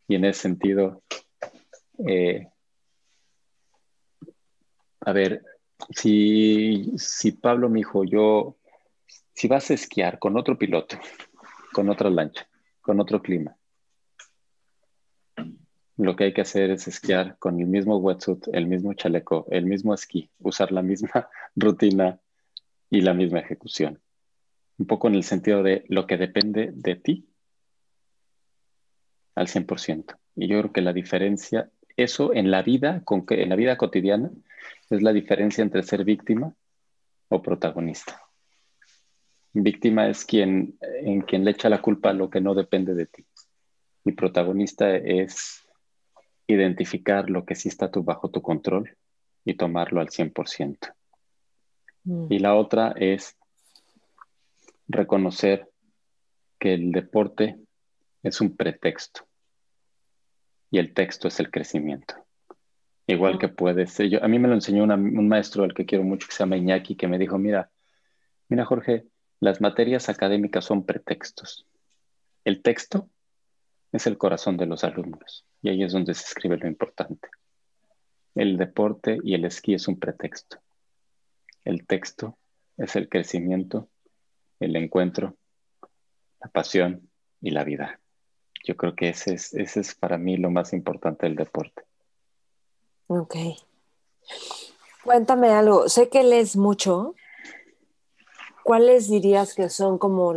Y en ese sentido, eh, a ver, si, si Pablo me dijo, yo, si vas a esquiar con otro piloto, con otra lancha, con otro clima, lo que hay que hacer es esquiar con el mismo wetsuit, el mismo chaleco, el mismo esquí, usar la misma rutina y la misma ejecución. Un poco en el sentido de lo que depende de ti al 100%. Y yo creo que la diferencia, eso en la vida, con que, en la vida cotidiana, es la diferencia entre ser víctima o protagonista. Víctima es quien, en quien le echa la culpa a lo que no depende de ti. Y protagonista es identificar lo que sí está bajo tu control y tomarlo al 100%. Mm. Y la otra es reconocer que el deporte es un pretexto y el texto es el crecimiento. Igual que puede ser. Yo, a mí me lo enseñó un maestro al que quiero mucho, que se llama Iñaki, que me dijo, mira, mira Jorge, las materias académicas son pretextos. El texto es el corazón de los alumnos y ahí es donde se escribe lo importante. El deporte y el esquí es un pretexto. El texto es el crecimiento, el encuentro, la pasión y la vida. Yo creo que ese es, es para mí lo más importante del deporte. Ok. Cuéntame algo. Sé que lees mucho. ¿Cuáles dirías que son como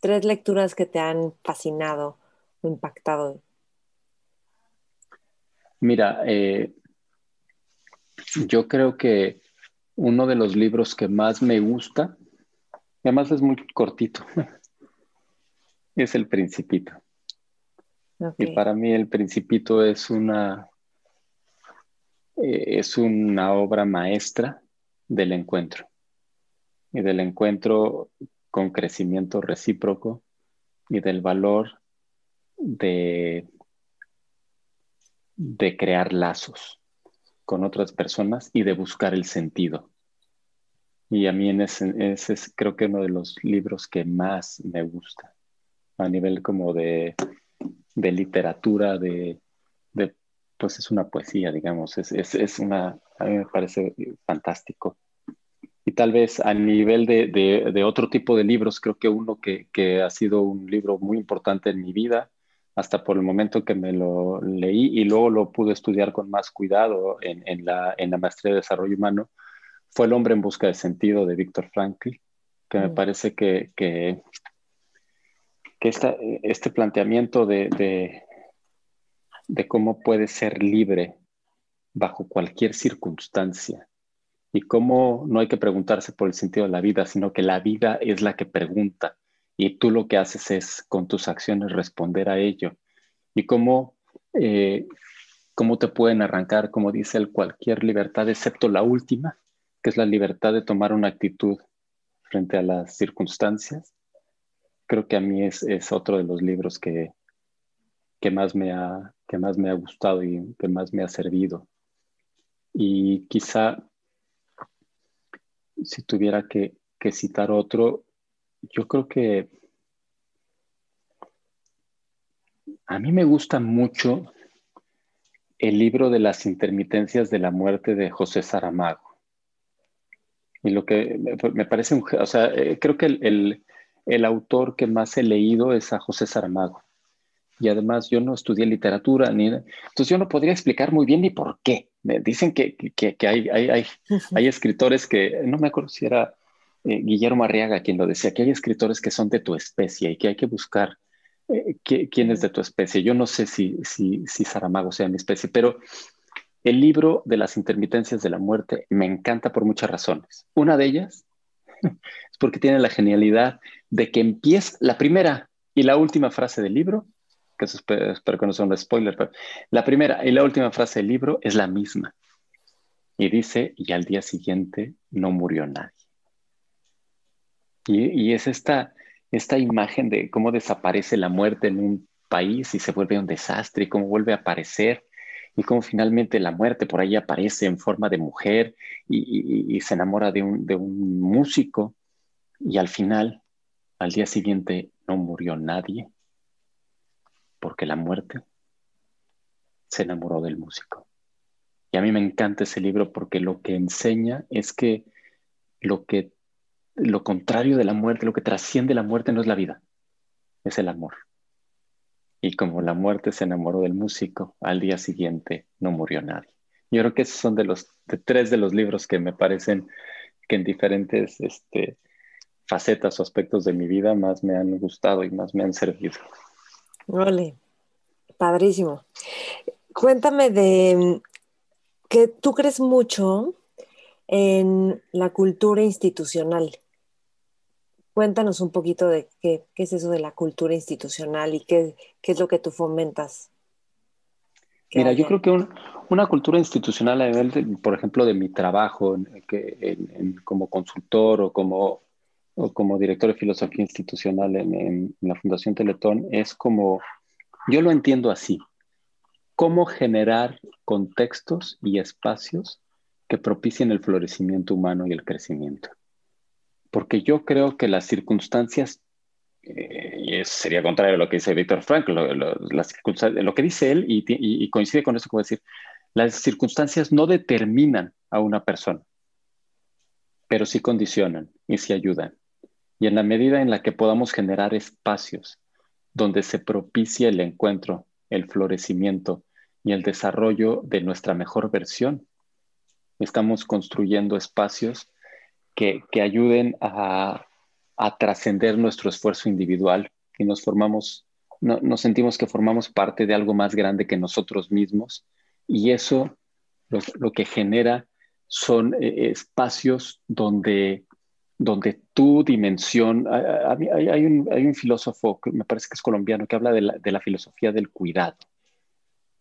tres lecturas que te han fascinado o impactado? Mira, eh, yo creo que uno de los libros que más me gusta, además es muy cortito, es El Principito. Y para mí El Principito es una eh, es una obra maestra del encuentro y del encuentro con crecimiento recíproco y del valor de, de crear lazos con otras personas y de buscar el sentido. Y a mí en ese, ese, es creo que uno de los libros que más me gusta a nivel como de, de literatura, de, pues es una poesía, digamos, es, una, a mí me parece fantástico. Y tal vez a nivel de, otro tipo de libros, creo que uno que, ha sido un libro muy importante en mi vida, hasta por el momento que me lo leí y luego lo pude estudiar con más cuidado en, la, maestría de desarrollo humano, fue El hombre en busca de sentido de Víctor Frankl, que me mm. parece que, que, este planteamiento de, de cómo puede ser libre bajo cualquier circunstancia y cómo no hay que preguntarse por el sentido de la vida, sino que la vida es la que pregunta y tú lo que haces es con tus acciones responder a ello y cómo, eh, cómo te pueden arrancar, como dice él, cualquier libertad excepto la última, que es la libertad de tomar una actitud frente a las circunstancias. Creo que a mí es, es otro de los libros que, que, más me ha, que más me ha gustado y que más me ha servido. Y quizá si tuviera que, citar otro, yo creo que a mí me gusta mucho el libro de las intermitencias de la muerte de José Saramago. Y lo que me parece, o sea, eh, creo que el, el, autor que más he leído es a José Saramago. Y además yo no estudié literatura, ni, entonces yo no podría explicar muy bien ni por qué. Me dicen que, hay, hay, escritores que, no me acuerdo si era eh, Guillermo Arriaga quien lo decía, que hay escritores que son de tu especie y que hay que buscar eh, quién es de tu especie. Yo no sé si, si, si Saramago sea mi especie, pero el libro de las intermitencias de la muerte me encanta por muchas razones. Una de ellas es porque tiene la genialidad de que empieza la primera y la última frase del libro que espero, que no sea un spoiler, pero la primera y la última frase del libro es la misma. Y dice, y al día siguiente no murió nadie. Y, es esta, esta imagen de cómo desaparece la muerte en un país y se vuelve un desastre y cómo vuelve a aparecer y cómo finalmente la muerte por ahí aparece en forma de mujer y, y, se enamora de un, de un músico y al final, al día siguiente, no murió nadie porque la muerte se enamoró del músico. Y a mí me encanta ese libro porque lo que enseña es que lo que lo contrario de la muerte, lo que trasciende la muerte no es la vida, es el amor. Y como la muerte se enamoró del músico, al día siguiente no murió nadie. Yo creo que esos son de los tres de los libros que me parecen que en diferentes este, facetas o aspectos de mi vida más me han gustado y más me han servido. Vale, padrísimo. Cuéntame de que tú crees mucho en la cultura institucional. Cuéntanos un poquito de qué, es eso de la cultura institucional y qué, es lo que tú fomentas. Mira, yo creo que una cultura institucional a nivel, por ejemplo, de mi trabajo que, como consultor o como o como director de filosofía institucional en, la Fundación Teletón es como, yo lo entiendo así, cómo generar contextos y espacios que propicien el florecimiento humano y el crecimiento. Porque yo creo que las circunstancias, eh, y eso sería contrario a lo que dice Víctor Frank, lo, que dice él, y, y coincide con eso a decir, las circunstancias no determinan a una persona, pero sí condicionan y sí ayudan. Y en la medida en la que podamos generar espacios donde se propicie el encuentro, el florecimiento y el desarrollo de nuestra mejor versión, estamos construyendo espacios que, ayuden a, trascender nuestro esfuerzo individual y nos formamos, nos sentimos que formamos parte de algo más grande que nosotros mismos y eso lo, que genera son eh, espacios donde donde tu dimensión, hay, un, filósofo que me parece que es colombiano que habla de la, filosofía del cuidado.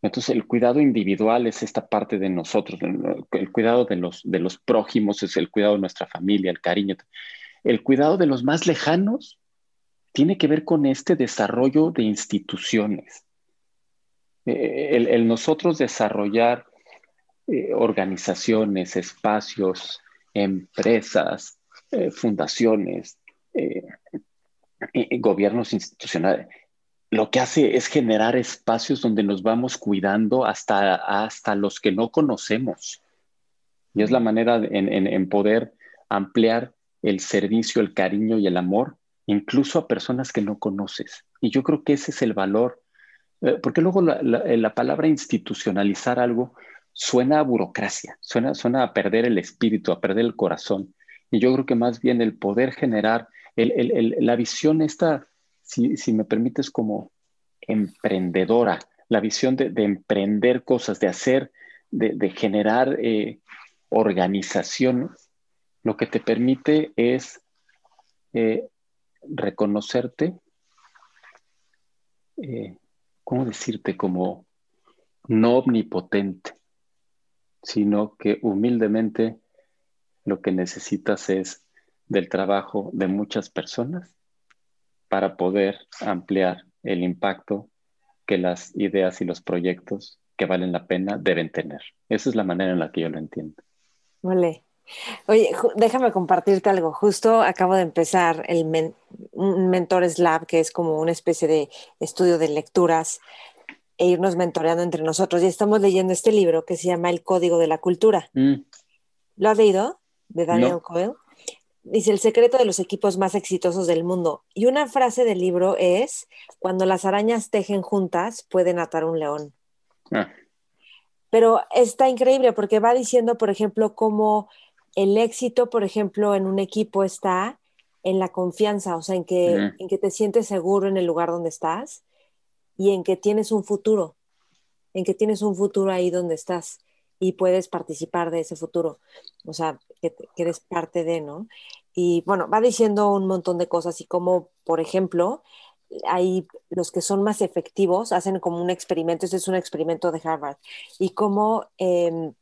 Entonces, el cuidado individual es esta parte de nosotros, el cuidado de los, de los prójimos es el cuidado de nuestra familia, el cariño. El cuidado de los más lejanos tiene que ver con este desarrollo de instituciones. Eh, el, nosotros desarrollar eh, organizaciones, espacios, empresas, eh, fundaciones, eh, gobiernos institucionales, lo que hace es generar espacios donde nos vamos cuidando hasta, hasta los que no conocemos. Y es la manera en, poder ampliar el servicio, el cariño y el amor, incluso a personas que no conoces. Y yo creo que ese es el valor, eh, porque luego la, palabra institucionalizar algo suena a burocracia, suena, suena a perder el espíritu, a perder el corazón. Y yo creo que más bien el poder generar, la visión esta, si, me permites, como emprendedora, la visión de, emprender cosas, de hacer, de, generar eh, organización, lo que te permite es eh, reconocerte, eh, ¿cómo decirte? Como no omnipotente, sino que humildemente lo que necesitas es del trabajo de muchas personas para poder ampliar el impacto que las ideas y los proyectos que valen la pena deben tener. Esa es la manera en la que yo lo entiendo. Vale. Oye, déjame compartirte algo. Justo acabo de empezar el Mentores Lab, que es como una especie de estudio de lecturas e irnos mentoreando entre nosotros. Y estamos leyendo este libro que se llama El Código de la Cultura. Mm. ¿Lo has leído? De Daniel Coyle. Dice, el secreto de los equipos más exitosos del mundo. Y una frase del libro es, cuando las arañas tejen juntas, pueden atar un león. Ah. Pero está increíble porque va diciendo, por ejemplo, cómo el éxito, por ejemplo, en un equipo está en la confianza, o sea, en que, en que te sientes seguro en el lugar donde estás y en que tienes un futuro, en que tienes un futuro ahí donde estás y puedes participar de ese futuro, o sea, que, que eres parte de, ¿no? Y bueno, va diciendo un montón de cosas y como, por ejemplo, hay los que son más efectivos, hacen como un experimento, este es un experimento de Harvard, y como em,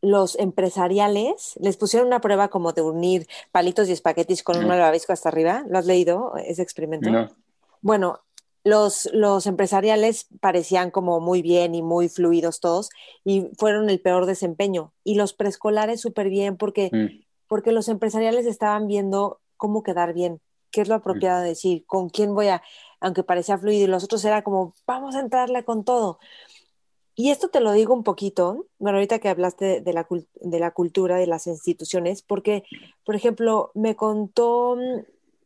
los empresariales les pusieron una prueba como de unir palitos y espaguetis con un malvavisco hasta arriba. ¿Lo has leído, ese experimento? No. Bueno, los, los empresariales parecían como muy bien y muy fluidos todos y fueron el peor desempeño. Y los preescolares súper bien porque, mm. porque los empresariales estaban viendo cómo quedar bien qué es lo apropiado de decir, con quién voy a, aunque parecía fluido, y los otros era como, vamos a entrarle con todo. Y esto te lo digo un poquito, bueno, ahorita que hablaste de la, de la cultura, de las instituciones, porque, por ejemplo, me contó,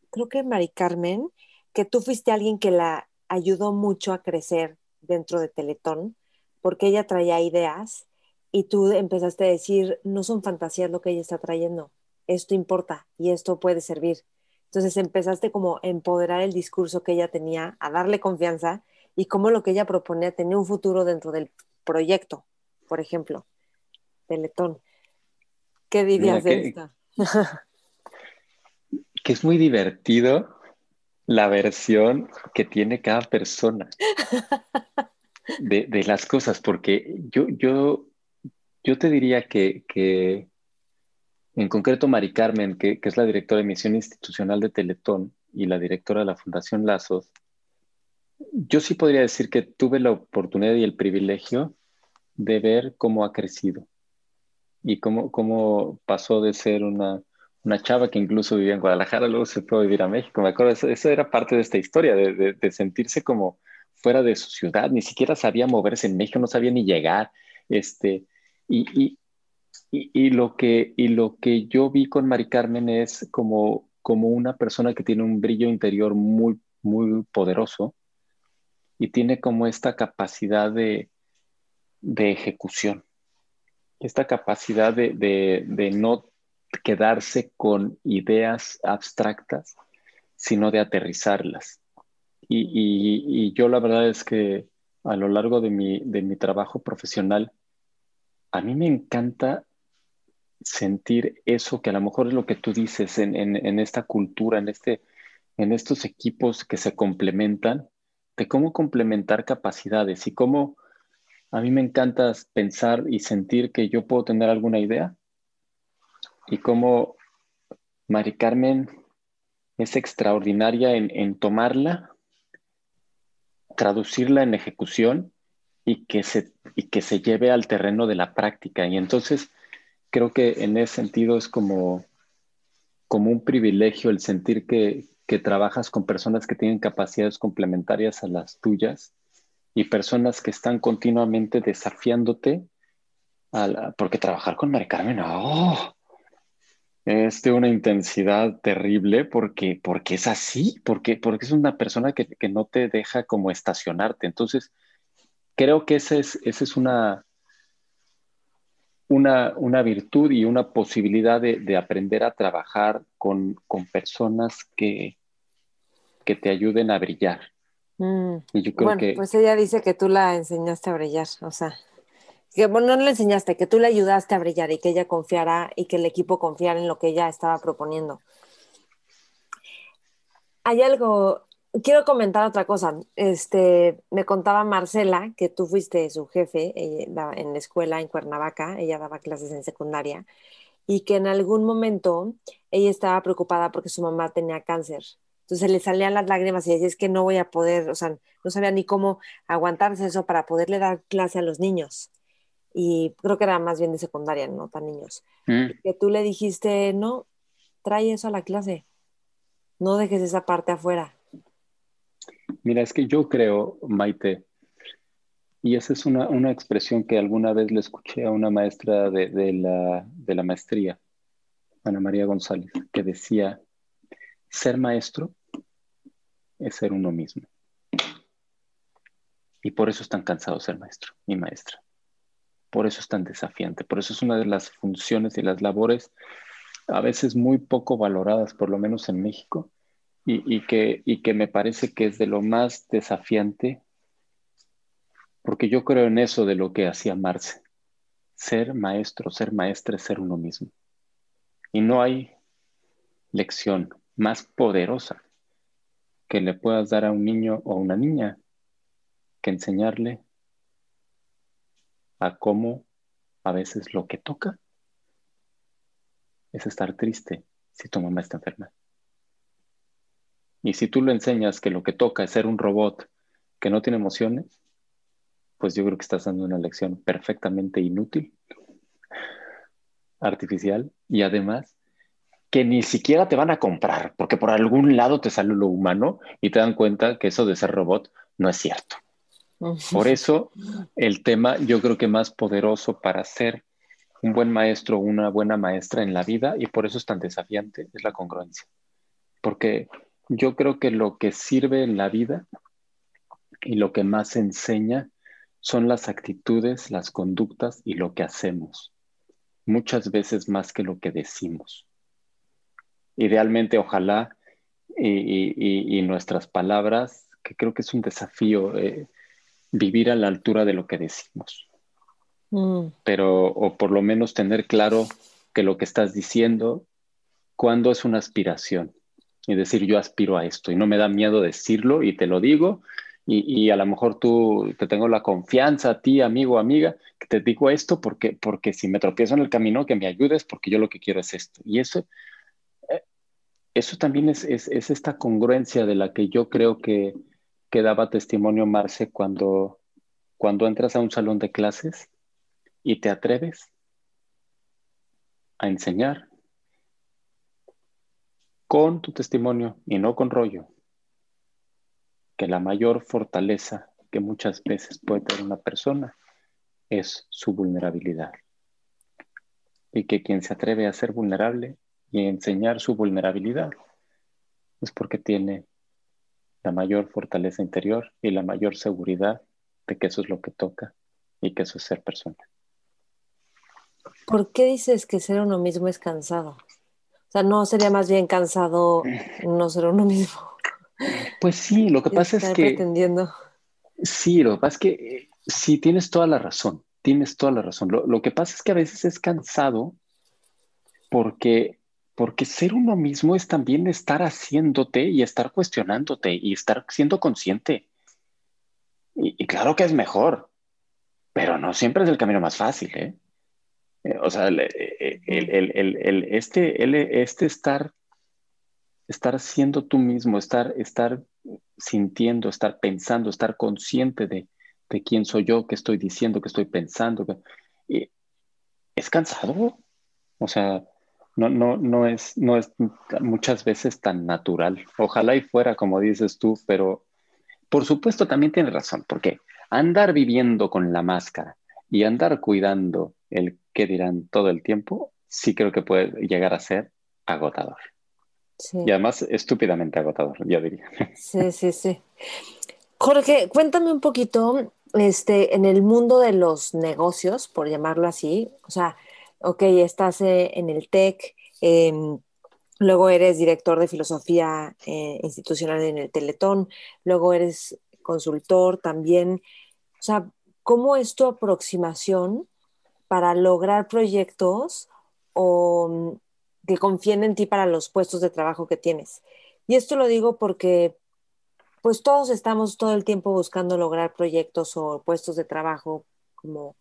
creo que Mari Carmen, que tú fuiste alguien que la ayudó mucho a crecer dentro de Teletón, porque ella traía ideas y tú empezaste a decir, no son fantasías lo que ella está trayendo, esto importa y esto puede servir. Entonces empezaste como a empoderar el discurso que ella tenía, a darle confianza y cómo lo que ella proponía tenía un futuro dentro del proyecto, por ejemplo, Teletón. ¿Qué dirías de esto? que es muy divertido la versión que tiene cada persona de, las cosas, porque yo, yo, yo te diría que, que en concreto, Mari Carmen, que, es la directora de misión institucional de Teletón y la directora de la Fundación Lazos, yo sí podría decir que tuve la oportunidad y el privilegio de ver cómo ha crecido y cómo, cómo pasó de ser una, chava que incluso vivía en Guadalajara, luego se fue a vivir a México. Me acuerdo, eso, era parte de esta historia, de, de, sentirse como fuera de su ciudad, ni siquiera sabía moverse en México, no sabía ni llegar. Este, y, y, lo que, y lo que yo vi con Mari Carmen es como, como una persona que tiene un brillo interior muy, muy poderoso y tiene como esta capacidad de, de ejecución, esta capacidad de, de, de no quedarse con ideas abstractas, sino de aterrizarlas. Y, y, y, yo la verdad es que a lo largo de mi, de mi trabajo profesional, a mí me encanta sentir eso que a lo mejor es lo que tú dices en, esta cultura, en, este, en estos equipos que se complementan, de cómo complementar capacidades y cómo a mí me encanta pensar y sentir que yo puedo tener alguna idea y cómo Mari Carmen es extraordinaria en, en tomarla, traducirla en ejecución y que, se, y que se lleve al terreno de la práctica. Y entonces creo que en ese sentido es como, como un privilegio el sentir que, trabajas con personas que tienen capacidades complementarias a las tuyas y personas que están continuamente desafiándote, porque trabajar con Mari Carmen, oh, es de una intensidad terrible porque, porque es así, porque, porque es una persona que, que no te deja como estacionarte. Entonces, creo que esa es, esa es una, una, una, virtud y una posibilidad de, de aprender a trabajar con, con personas que, que, te ayuden a brillar. Mm. Y yo creo bueno, que... pues ella dice que tú la enseñaste a brillar, o sea, que bueno, no le enseñaste, que tú le ayudaste a brillar y que ella confiara y que el equipo confiara en lo que ella estaba proponiendo. Hay algo, quiero comentar otra cosa. Este, me contaba Marcela que tú fuiste su jefe en la escuela en Cuernavaca, ella daba clases en secundaria, y que en algún momento ella estaba preocupada porque su mamá tenía cáncer. Entonces le salían las lágrimas y decía, es que no voy a poder, o sea, no sabía ni cómo aguantarse eso para poderle dar clase a los niños. Y creo que era más bien de secundaria, no tan niños. Mm. Que tú le dijiste, no, trae eso a la clase, no dejes esa parte afuera. Mira, es que yo creo, Maite, y esa es una, una expresión que alguna vez le escuché a una maestra de, de, la, de la maestría, Ana María González, que decía, ser maestro es ser uno mismo. Y por eso es tan cansado ser maestro y maestra. Por eso es tan desafiante. Por eso es una de las funciones y las labores a veces muy poco valoradas, por lo menos en México, y, que, y que me parece que es de lo más desafiante, porque yo creo en eso de lo que hacía Marce. Ser maestro, ser maestra es ser uno mismo. Y no hay lección más poderosa que le puedas dar a un niño o a una niña que enseñarle a cómo a veces lo que toca es estar triste si tu mamá está enferma. Y si tú le enseñas que lo que toca es ser un robot que no tiene emociones, pues yo creo que estás dando una lección perfectamente inútil, artificial y además que ni siquiera te van a comprar, porque por algún lado te sale lo humano y te dan cuenta que eso de ser robot no es cierto. Por eso el tema yo creo que más poderoso para ser un buen maestro o una buena maestra en la vida y por eso es tan desafiante es la congruencia. Porque yo creo que lo que sirve en la vida y lo que más enseña son las actitudes, las conductas y lo que hacemos. Muchas veces más que lo que decimos idealmente, ojalá, y, nuestras palabras, que creo que es un desafío eh, vivir a la altura de lo que decimos. Mm. Pero, o por lo menos tener claro que lo que estás diciendo, cuando es una aspiración, y decir yo aspiro a esto, y no me da miedo decirlo, y te lo digo, y, a lo mejor tú te tengo la confianza a ti, amigo, amiga, que te digo esto porque, porque si me tropiezo en el camino, que me ayudes, porque yo lo que quiero es esto. Y eso eso también es, esta congruencia de la que yo creo que, que daba testimonio Marce cuando, cuando entras a un salón de clases y te atreves a enseñar con tu testimonio y no con rollo, que la mayor fortaleza que muchas veces puede tener una persona es su vulnerabilidad. Y que quien se atreve a ser vulnerable y enseñar su vulnerabilidad es porque tiene la mayor fortaleza interior y la mayor seguridad de que eso es lo que toca y que eso es ser persona. ¿Por qué dices que ser uno mismo es cansado? O sea, ¿no sería más bien cansado no ser uno mismo? Pues sí, lo que pasa es que... Pretendiendo. Sí, lo que pasa es que eh, sí, tienes toda la razón, tienes toda la razón. lo que pasa es que a veces es cansado porque porque ser uno mismo es también estar haciéndote y estar cuestionándote y estar siendo consciente. Y, claro que es mejor, pero no siempre es el camino más fácil. ¿eh? eh o sea, eh, el, este, este estar, estar siendo tú mismo, estar, estar sintiendo, estar pensando, estar consciente de, de quién soy yo, qué estoy diciendo, qué estoy pensando, es cansado. O sea, no, no, no, es, no es muchas veces tan natural. Ojalá y fuera como dices tú, pero por supuesto también tienes razón, porque andar viviendo con la máscara y andar cuidando el qué dirán todo el tiempo, sí creo que puede llegar a ser agotador. Y además estúpidamente agotador, yo diría. Sí, sí, sí. Jorge, cuéntame un poquito, este, en el mundo de los negocios, por llamarlo así, o sea, ok, estás eh, en el TEC, em, luego eres director de filosofía eh, institucional en el Teletón, luego eres consultor también, o sea, ¿cómo es tu aproximación para lograr proyectos o mm, que confíen en ti para los puestos de trabajo que tienes? Y esto lo digo porque pues todos estamos todo el tiempo buscando lograr proyectos o puestos de trabajo como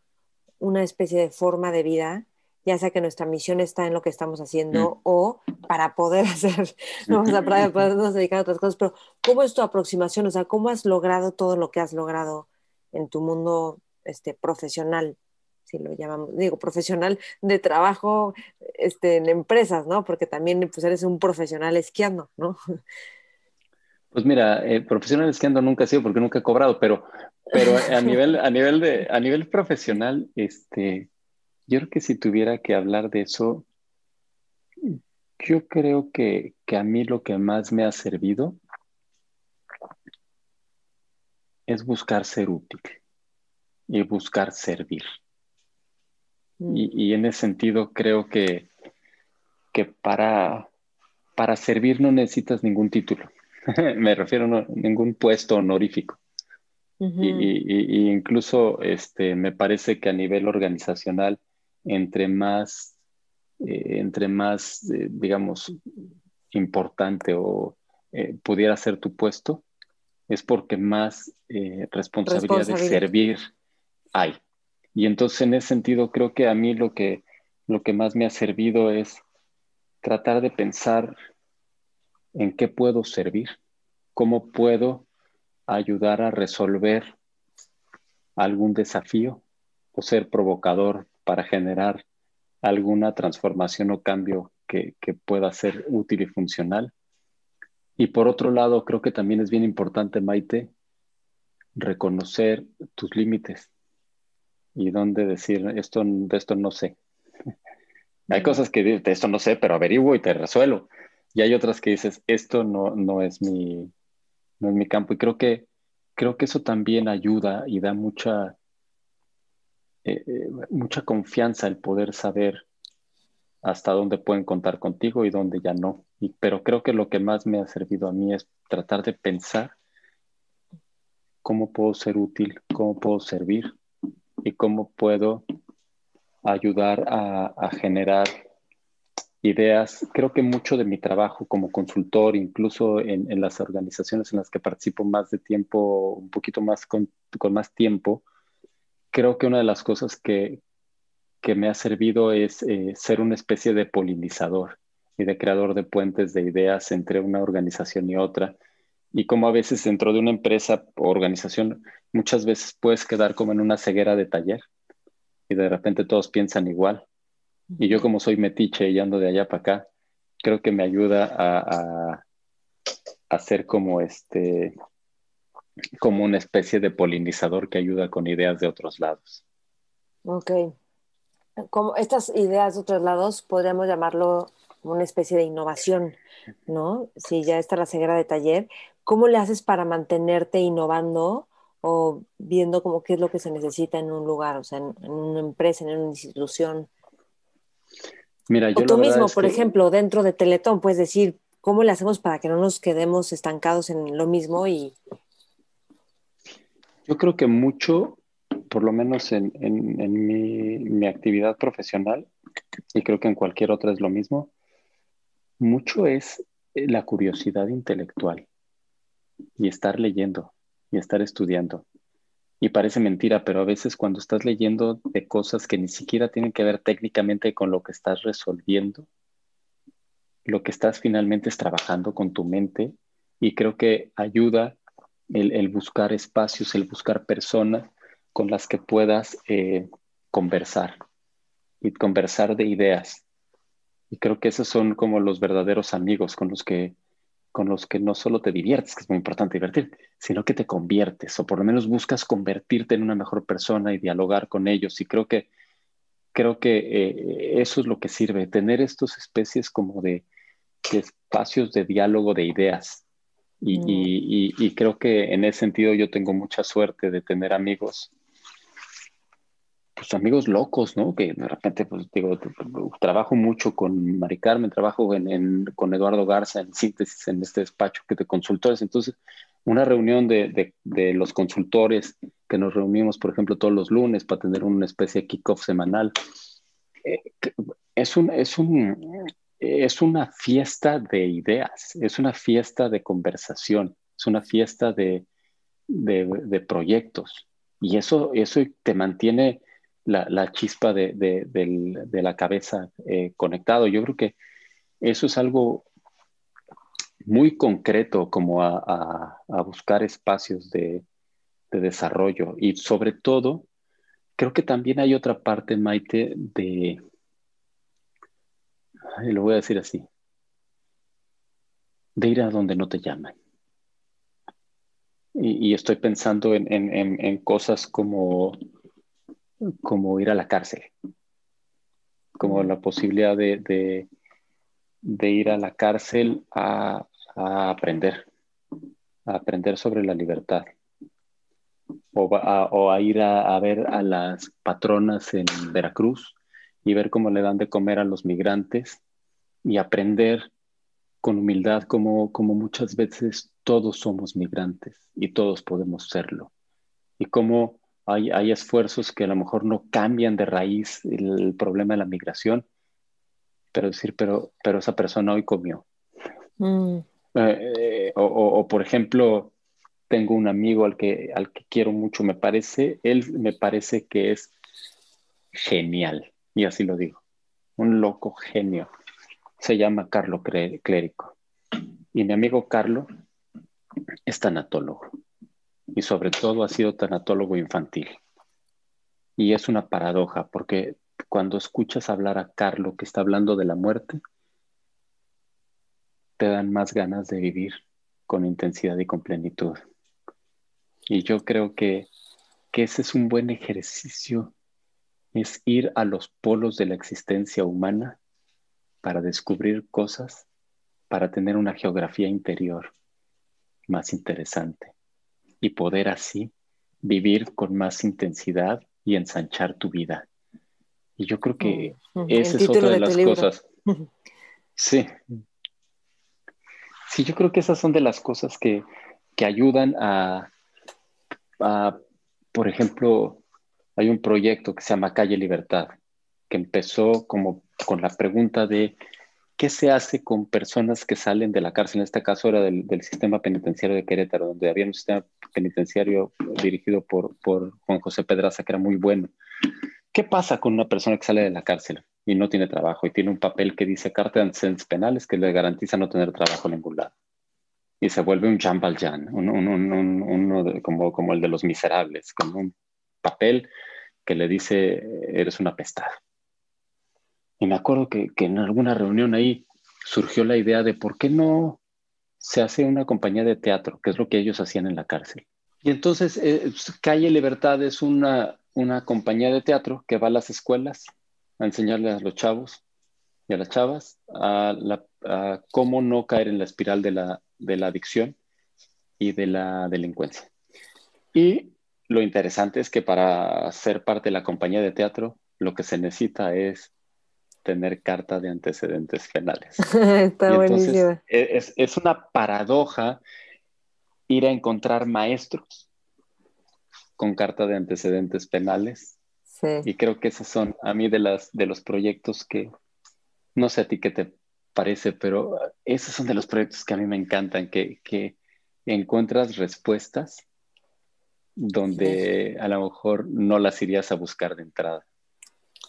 una especie de forma de vida, ya sea que nuestra misión está en lo que estamos haciendo mm. o para poder hacer, no, o sea, para podernos dedicar a otras cosas, pero ¿cómo es tu aproximación? O sea, ¿cómo has logrado todo lo que has logrado en tu mundo este, profesional? si lo llamamos, digo, profesional de trabajo este, en empresas, ¿no? Porque también pues, eres un profesional esquiando, ¿no? Pues mira, eh, profesional esquiando nunca he sido porque nunca he cobrado, pero, pero a nivel, a nivel de, a nivel profesional, este, yo creo que si tuviera que hablar de eso, yo creo que, que a mí lo que más me ha servido es buscar ser útil y buscar servir. Mm. Y, en ese sentido creo que, que para, para servir no necesitas ningún título. me refiero a ningún puesto honorífico. y, incluso este, me parece que a nivel organizacional, entre más, eh, entre más eh, digamos, importante o eh, pudiera ser tu puesto, es porque más responsabilidad, de servir hay. Y entonces en ese sentido creo que a mí lo que, lo que más me ha servido es tratar de pensar en qué puedo servir, cómo puedo ayudar a resolver algún desafío o ser provocador para generar alguna transformación o cambio que, pueda ser útil y funcional. Y por otro lado, creo que también es bien importante, Maite, reconocer tus límites y dónde decir, esto, de esto no sé. Hay cosas que de esto no sé, pero averiguo y te resuelvo. Y hay otras que dices, esto no, no, es, mi, no es mi campo. Y creo que, creo que eso también ayuda y da mucha, eh, eh, mucha confianza el poder saber hasta dónde pueden contar contigo y dónde ya no. Y, pero creo que lo que más me ha servido a mí es tratar de pensar cómo puedo ser útil, cómo puedo servir y cómo puedo ayudar a, a generar ideas. Creo que mucho de mi trabajo como consultor, incluso en, las organizaciones en las que participo más de tiempo, un poquito más con, más tiempo, creo que una de las cosas que, me ha servido es eh, ser una especie de polinizador y de creador de puentes de ideas entre una organización y otra. Y como a veces dentro de una empresa o organización, muchas veces puedes quedar como en una ceguera de taller y de repente todos piensan igual y yo como soy metiche y ando de allá para acá, creo que me ayuda a, a, ser como este, como una especie de polinizador que ayuda con ideas de otros lados. Ok. Como estas ideas de otros lados, podríamos llamarlo una especie de innovación, ¿no? Si ya está la ceguera de taller, ¿cómo le haces para mantenerte innovando o viendo como qué es lo que se necesita en un lugar, o sea, en una empresa, en una institución? Mira, yo o tú mismo, por ejemplo, dentro de Teletón, puedes decir, ¿cómo le hacemos para que no nos quedemos estancados en lo mismo? Y... Yo creo que mucho, por lo menos en, mi, mi, actividad profesional, y creo que en cualquier otra es lo mismo, mucho es la curiosidad intelectual y estar leyendo y estar estudiando. Y parece mentira, pero a veces cuando estás leyendo de cosas que ni siquiera tienen que ver técnicamente con lo que estás resolviendo, lo que estás finalmente es trabajando con tu mente y creo que ayuda el, buscar espacios, el buscar personas con las que puedas eh, conversar y conversar de ideas. Y creo que esos son como los verdaderos amigos con los que con los que no solo te diviertes, que es muy importante divertir, sino que te conviertes o por lo menos buscas convertirte en una mejor persona y dialogar con ellos. Y creo que, creo que eh, eso es lo que sirve, tener estas especies como de, espacios de diálogo de ideas. Mm. Y, creo que en ese sentido yo tengo mucha suerte de tener amigos, pues amigos locos, ¿no? Que de repente, pues digo, trabajo mucho con Mari Carmen, trabajo con Eduardo Garza en síntesis en este despacho que de consultores. Entonces, una reunión de, los consultores que nos reunimos, por ejemplo, todos los lunes para tener una especie de kickoff semanal. Eh, es, un, es, un, es una fiesta de ideas, es una fiesta de conversación, es una fiesta de, proyectos. Y eso, eso te mantiene la, chispa de, la cabeza eh, conectado. Yo creo que eso es algo muy concreto como a, buscar espacios de, desarrollo y sobre todo, creo que también hay otra parte, Maite, de, lo voy a decir así, de ir a donde no te llaman. Y, estoy pensando en, cosas como, como ir a la cárcel, como la posibilidad de, de ir a la cárcel a, a aprender, a aprender sobre la libertad. O a, ir a, ver a las patronas en Veracruz y ver cómo le dan de comer a los migrantes y aprender con humildad como, como muchas veces todos somos migrantes y todos podemos serlo. Y cómo hay, hay esfuerzos que a lo mejor no cambian de raíz el, problema de la migración, pero decir, pero, pero esa persona hoy comió. Mm. Eh, o, por ejemplo, tengo un amigo al que, al que quiero mucho, me parece, él me parece que es genial, y así lo digo, un loco genio. Se llama Carlo Clérico. Y mi amigo Carlo es tanatólogo, y sobre todo ha sido tanatólogo infantil. Y es una paradoja, porque cuando escuchas hablar a Carlo que está hablando de la muerte, te dan más ganas de vivir con intensidad y con plenitud. Y yo creo que, ese es un buen ejercicio, es ir a los polos de la existencia humana para descubrir cosas, para tener una geografía interior más interesante y poder así vivir con más intensidad y ensanchar tu vida. Y yo creo que mm, mm, esa es otra de, las cosas. Sí, Sí, yo creo que esas son de las cosas que, ayudan a, por ejemplo, hay un proyecto que se llama Calle Libertad, que empezó como con la pregunta de qué se hace con personas que salen de la cárcel. En este caso era del, sistema penitenciario de Querétaro, donde había un sistema penitenciario dirigido por, Juan José Pedraza, que era muy bueno. ¿Qué pasa con una persona que sale de la cárcel? y no tiene trabajo y tiene un papel que dice carta de antecedentes penales que le garantiza no tener trabajo en ningún lado. Y se vuelve un Jean Valjean, uno como, como el de los miserables, con un papel que le dice eres una pestada. Y me acuerdo que, en alguna reunión ahí surgió la idea de por qué no se hace una compañía de teatro, que es lo que ellos hacían en la cárcel. Y entonces eh, Calle Libertad es una, una compañía de teatro que va a las escuelas a enseñarle a los chavos y a las chavas a, cómo no caer en la espiral de la, de la adicción y de la delincuencia. Y lo interesante es que para ser parte de la compañía de teatro, lo que se necesita es tener carta de antecedentes penales. Está buenísimo. Es, es, una paradoja ir a encontrar maestros con carta de antecedentes penales y creo que esos son a mí de, las, de los proyectos que, no sé a ti qué te parece, pero esos son de los proyectos que a mí me encantan, que, que encuentras respuestas donde a lo mejor no las irías a buscar de entrada.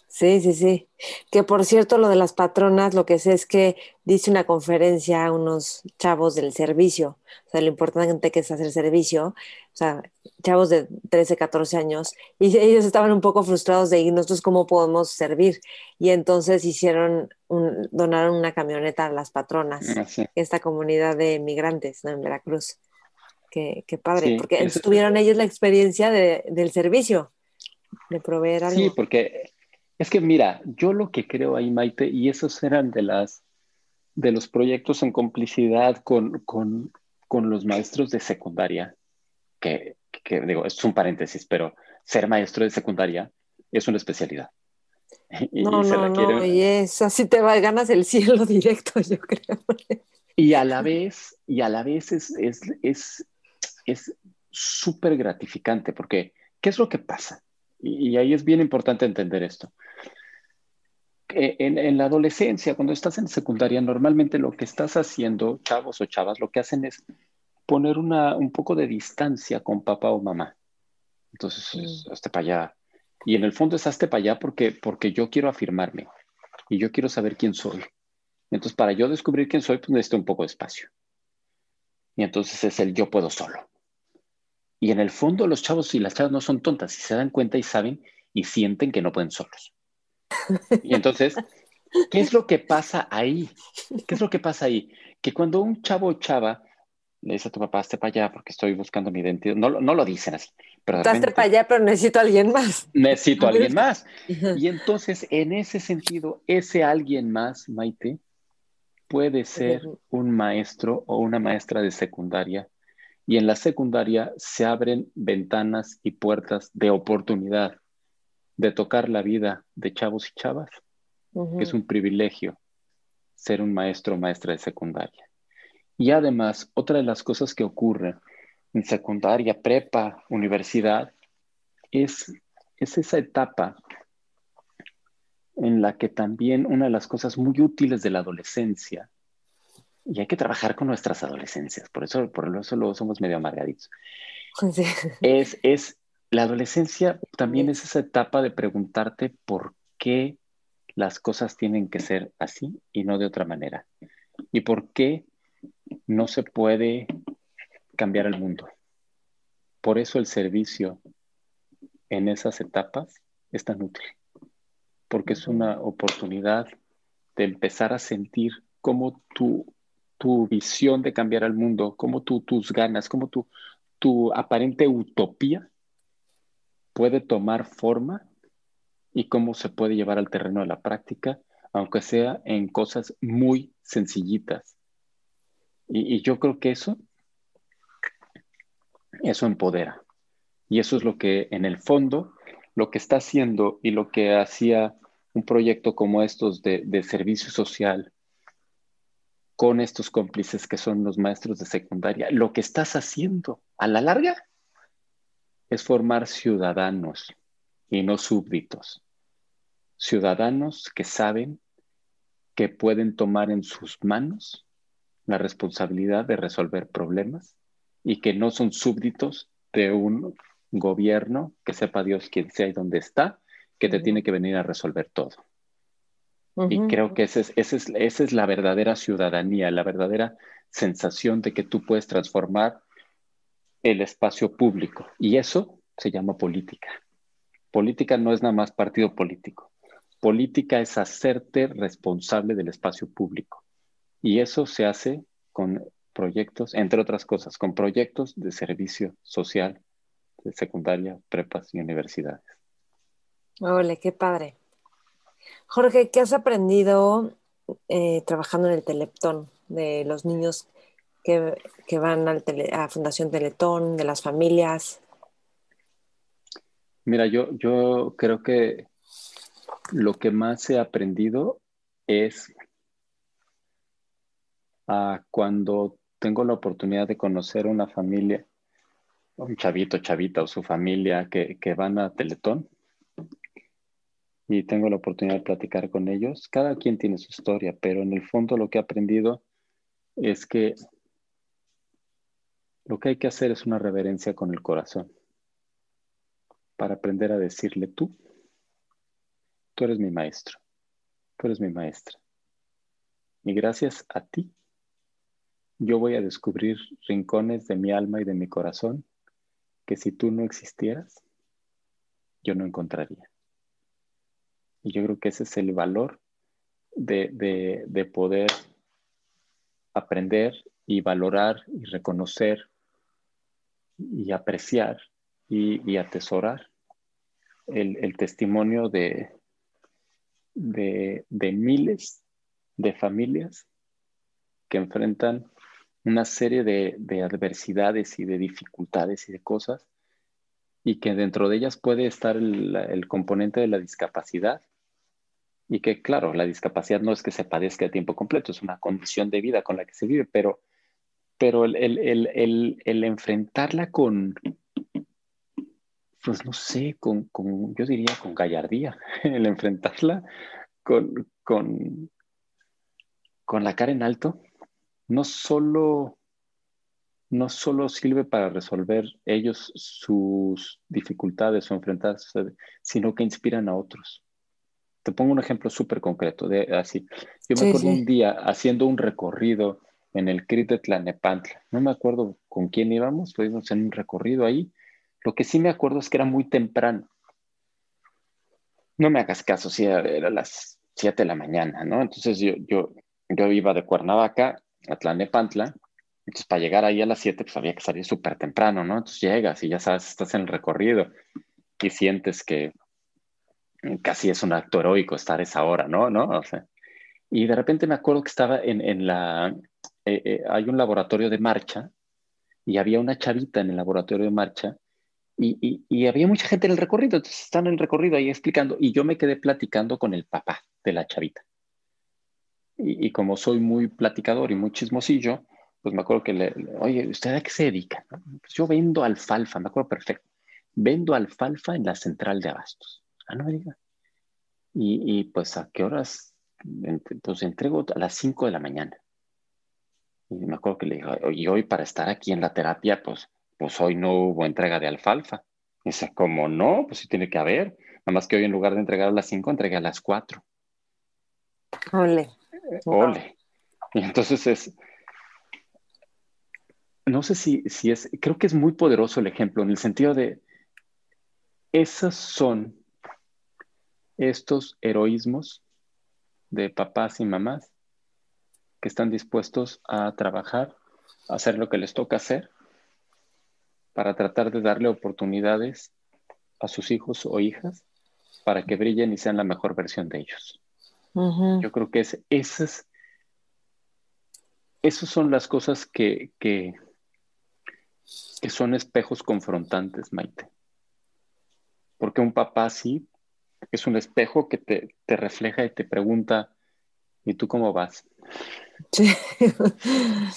Sí, sí, sí. Que por cierto, lo de las patronas, lo que sé es que dice una conferencia a unos chavos del servicio, o sea, lo importante que es hacer servicio, o sea, chavos de 13, 14 años, y ellos estaban un poco frustrados de, ¿y nosotros cómo podemos servir? Y entonces hicieron, donaron una camioneta a las patronas, ah, esta comunidad de migrantes en Veracruz. Qué, qué padre, porque tuvieron ellos la experiencia de, del servicio, de proveer algo. Sí, porque es que mira, yo lo que creo ahí, Maite, y esos eran de las, de los proyectos en complicidad con, con, con los maestros de secundaria, que, que, digo, es un paréntesis, pero ser maestro de secundaria es una especialidad. Y, no, no, no, y es así te va, ganas el cielo directo, yo creo. Y a la vez, y a la vez es, es, es, es súper gratificante, porque ¿qué es lo que pasa? Y, ahí es bien importante entender esto. En, en, la adolescencia, cuando estás en secundaria, normalmente lo que estás haciendo, chavos o chavas, lo que hacen es poner una, un poco de distancia con papá o mamá. Entonces, hazte para allá. Y en el fondo es hazte para allá porque, porque yo quiero afirmarme y yo quiero saber quién soy. Entonces, para yo descubrir quién soy, pues necesito un poco de espacio. Y entonces es el yo puedo solo. Y en el fondo los chavos y las chavas no son tontas y se dan cuenta y saben y sienten que no pueden solos. Y entonces, ¿qué es lo que pasa ahí? ¿Qué es lo que pasa ahí? Que cuando un chavo o chava le dice a tu papá, hazte para allá porque estoy buscando mi identidad. No, no lo dicen así. Pero hazte para allá, pero necesito a alguien más. Necesito a alguien más. Y entonces, en ese sentido, ese alguien más, Maite, puede ser un maestro o una maestra de secundaria. Y en la secundaria se abren ventanas y puertas de oportunidad de tocar la vida de chavos y chavas, que es un privilegio ser un maestro o maestra de secundaria. Y además, otra de las cosas que ocurre en secundaria, prepa, universidad, es, es esa etapa en la que también una de las cosas muy útiles de la adolescencia, y hay que trabajar con nuestras adolescencias, por eso, por eso luego somos medio amargaditos, es, es la adolescencia también es esa etapa de preguntarte por qué las cosas tienen que ser así y no de otra manera. Y por qué no se puede cambiar el mundo. Por eso el servicio en esas etapas es tan útil, porque es una oportunidad de empezar a sentir cómo tu, tu visión de cambiar el mundo, cómo tus ganas, cómo tu, tu aparente utopía puede tomar forma y cómo se puede llevar al terreno de la práctica, aunque sea en cosas muy sencillitas y, yo creo que eso, eso empodera. Y eso es lo que en el fondo, lo que está haciendo y lo que hacía un proyecto como estos de servicio social con estos cómplices que son los maestros de secundaria, lo que estás haciendo a la larga es formar ciudadanos y no súbditos. Ciudadanos que saben que pueden tomar en sus manos la responsabilidad de resolver problemas y que no son súbditos de un gobierno que sepa Dios quién sea y dónde está, que te tiene que venir a resolver todo. Y creo que esa es, esa, es, esa es la verdadera ciudadanía, la verdadera sensación de que tú puedes transformar el espacio público. Y eso se llama política. Política no es nada más partido político. Política es hacerte responsable del espacio público. Y eso se hace con proyectos, entre otras cosas, con proyectos de servicio social de secundaria, prepas y universidades. Ole, qué padre. Jorge, ¿qué has aprendido eh, trabajando en el Teletón de los niños que, van al a Fundación Teletón, de las familias? Mira, yo, yo creo que lo que más he aprendido es cuando tengo la oportunidad de conocer una familia, un chavito, chavita o su familia que, que van a Teletón y tengo la oportunidad de platicar con ellos. Cada quien tiene su historia, pero en el fondo lo que he aprendido es que lo que hay que hacer es una reverencia con el corazón para aprender a decirle tú, tú eres mi maestro, tú eres mi maestra. Y gracias a ti yo voy a descubrir rincones de mi alma y de mi corazón que si tú no existieras, yo no encontraría. Y yo creo que ese es el valor de, poder aprender y valorar y reconocer y apreciar y, atesorar el, testimonio de, de, de miles de familias que enfrentan una serie de, adversidades y de dificultades y de cosas, y que dentro de ellas puede estar el, componente de la discapacidad, y que claro, la discapacidad no es que se padezca a tiempo completo, es una condición de vida con la que se vive, pero, pero el, el enfrentarla con, pues no sé, con, yo diría con gallardía, el enfrentarla con, con, con la cara en alto, no solo, no solo sirve para resolver ellos sus dificultades o enfrentarse, sino que inspiran a otros. Te pongo un ejemplo súper concreto de así. Yo me acuerdo un día haciendo un recorrido en el CRIT de Tlanepantla. No me acuerdo con quién íbamos, fuimos en un recorrido ahí. Lo que sí me acuerdo es que era muy temprano. No me hagas caso, si era, las 7 de la mañana, ¿no? Entonces yo, yo, yo iba de Cuernavaca a Tlanepantla, entonces para llegar ahí a las 7 pues había que salir súper temprano, ¿no? Entonces llegas y ya sabes, estás en el recorrido y sientes que casi es un acto heroico estar esa hora, ¿no? ¿No? Y de repente me acuerdo que estaba en, en la, eh, eh, hay un laboratorio de marcha y había una chavita en el laboratorio de marcha y, y, y, había mucha gente en el recorrido, entonces están en el recorrido ahí explicando y yo me quedé platicando con el papá de la chavita y, como soy muy platicador y muy chismosillo, pues me acuerdo que le, oye, ¿usted a qué se dedica? Pues yo vendo alfalfa, me acuerdo perfecto. Vendo alfalfa en la central de abastos. Ah, no me diga. Y, y pues a qué horas, pues entrego a las 5 de la mañana. Y me acuerdo que le dije, y hoy para estar aquí en la terapia, pues, pues hoy no hubo entrega de alfalfa. Y dice, ¿cómo no? Pues sí tiene que haber. Nada más que hoy en lugar de entregar a las 5, entregué a las 4. Ole. Ole. Y entonces es, no sé si, si es, creo que es muy poderoso el ejemplo en el sentido de, esos son estos heroísmos de papás y mamás que están dispuestos a trabajar, a hacer lo que les toca hacer, para tratar de darle oportunidades a sus hijos o hijas para que brillen y sean la mejor versión de ellos. Yo creo que es, esas, esas son las cosas que, que, son espejos confrontantes, Maite. Porque un papá sí es un espejo que te, refleja y te pregunta, ¿y tú cómo vas? Sí.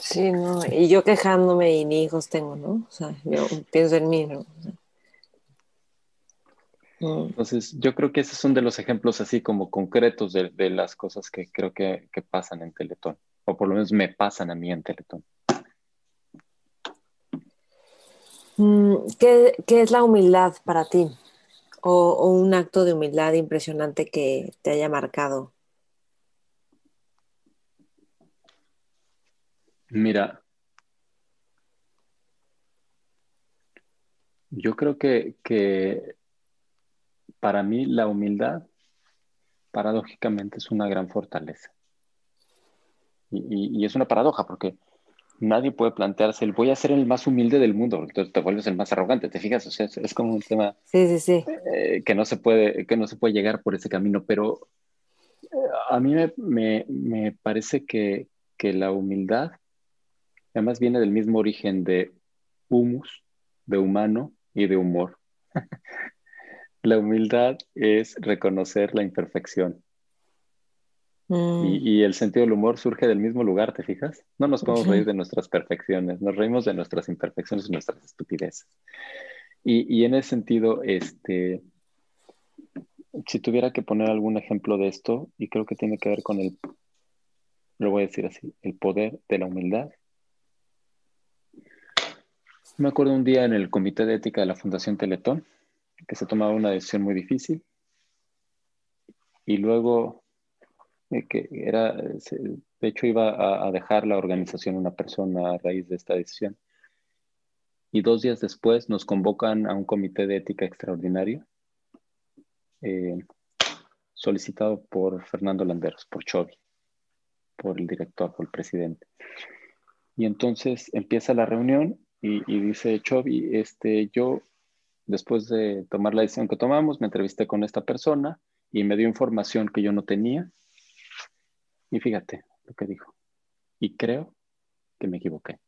sí, no, y yo quejándome y ni hijos tengo, ¿no? O sea, yo pienso en mí, ¿no? Mm. Entonces, yo creo que esos son de los ejemplos así como concretos de, las cosas que creo que, pasan en Teletón, o por lo menos me pasan a mí en Teletón. Mm, ¿Qué, es la humildad para ti? O, un acto de humildad impresionante que te haya marcado? Mira, yo creo que, que para mí la humildad, paradójicamente, es una gran fortaleza. Y, es una paradoja porque nadie puede plantearse el voy a ser el más humilde del mundo, entonces te vuelves el más arrogante, ¿te fijas? O sea, es, como un tema eh, que, no se puede, que no se puede llegar por ese camino, pero eh, a mí me, parece que, que, la humildad además viene del mismo origen de humus, de humano y de humor. La humildad es reconocer la imperfección. Mm. Y, el sentido del humor surge del mismo lugar, ¿te fijas? No nos podemos reír de nuestras perfecciones, nos reímos de nuestras imperfecciones y nuestras estupideces. Y, en ese sentido, este, si tuviera que poner algún ejemplo de esto, y creo que tiene que ver con el, lo voy a decir así, el poder de la humildad. Me acuerdo un día en el Comité de Ética de la Fundación Teletón, que se tomaba una decisión muy difícil y luego que era, de hecho iba a, dejar la organización una persona a raíz de esta decisión. Y dos días después nos convocan a un comité de ética extraordinario eh, solicitado por Fernando Landeros, por Chovy, por el director, por el presidente. Y entonces empieza la reunión y, y dice Chovy, este, yo Después de tomar la decisión que tomamos, me entrevisté con esta persona y me dio información que yo no tenía. Y fíjate lo que dijo. y creo que me equivoqué.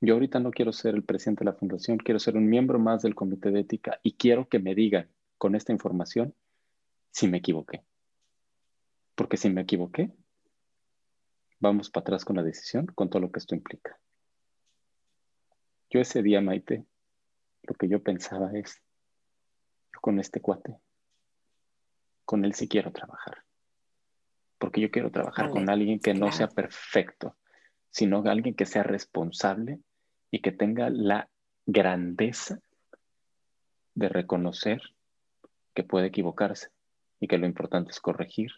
Yo ahorita no quiero ser el presidente de la fundación, quiero ser un miembro más del comité de ética y quiero que me digan con esta información si me equivoqué. Porque si me equivoqué, vamos para atrás con la decisión, con todo lo que esto implica. Yo ese día, Maite, lo que yo pensaba es, yo con este cuate, con él sí quiero trabajar. Porque yo quiero trabajar con alguien que no sea perfecto, sino alguien que sea responsable y que tenga la grandeza de reconocer que puede equivocarse y que lo importante es corregir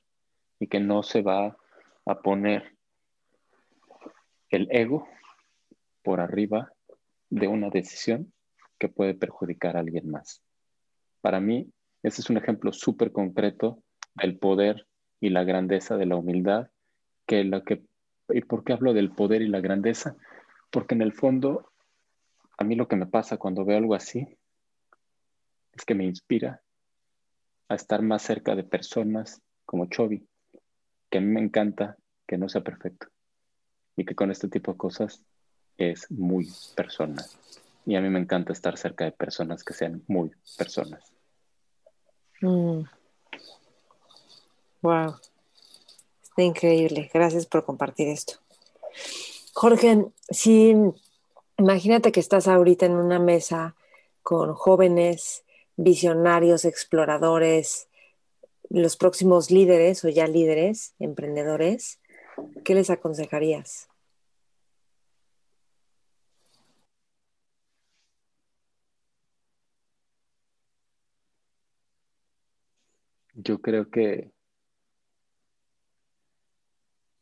y que no se va a poner el ego por arriba de una decisión que puede perjudicar a alguien más. Para mí, ese es un ejemplo súper concreto del poder y la grandeza de la humildad, que lo que ¿y por qué hablo del poder y la grandeza? Porque en el fondo, a mí lo que me pasa cuando veo algo así es que me inspira a estar más cerca de personas como Chovy, que a mí me encanta que no sea perfecto y que con este tipo de cosas es muy personal. Y a mí me encanta estar cerca de personas que sean muy personas. Wow. Está increíble. Gracias por compartir esto. Jorge, si imagínate que estás ahorita en una mesa con jóvenes, visionarios, exploradores, los próximos líderes o ya líderes, emprendedores, ¿qué les aconsejarías? Yo creo que,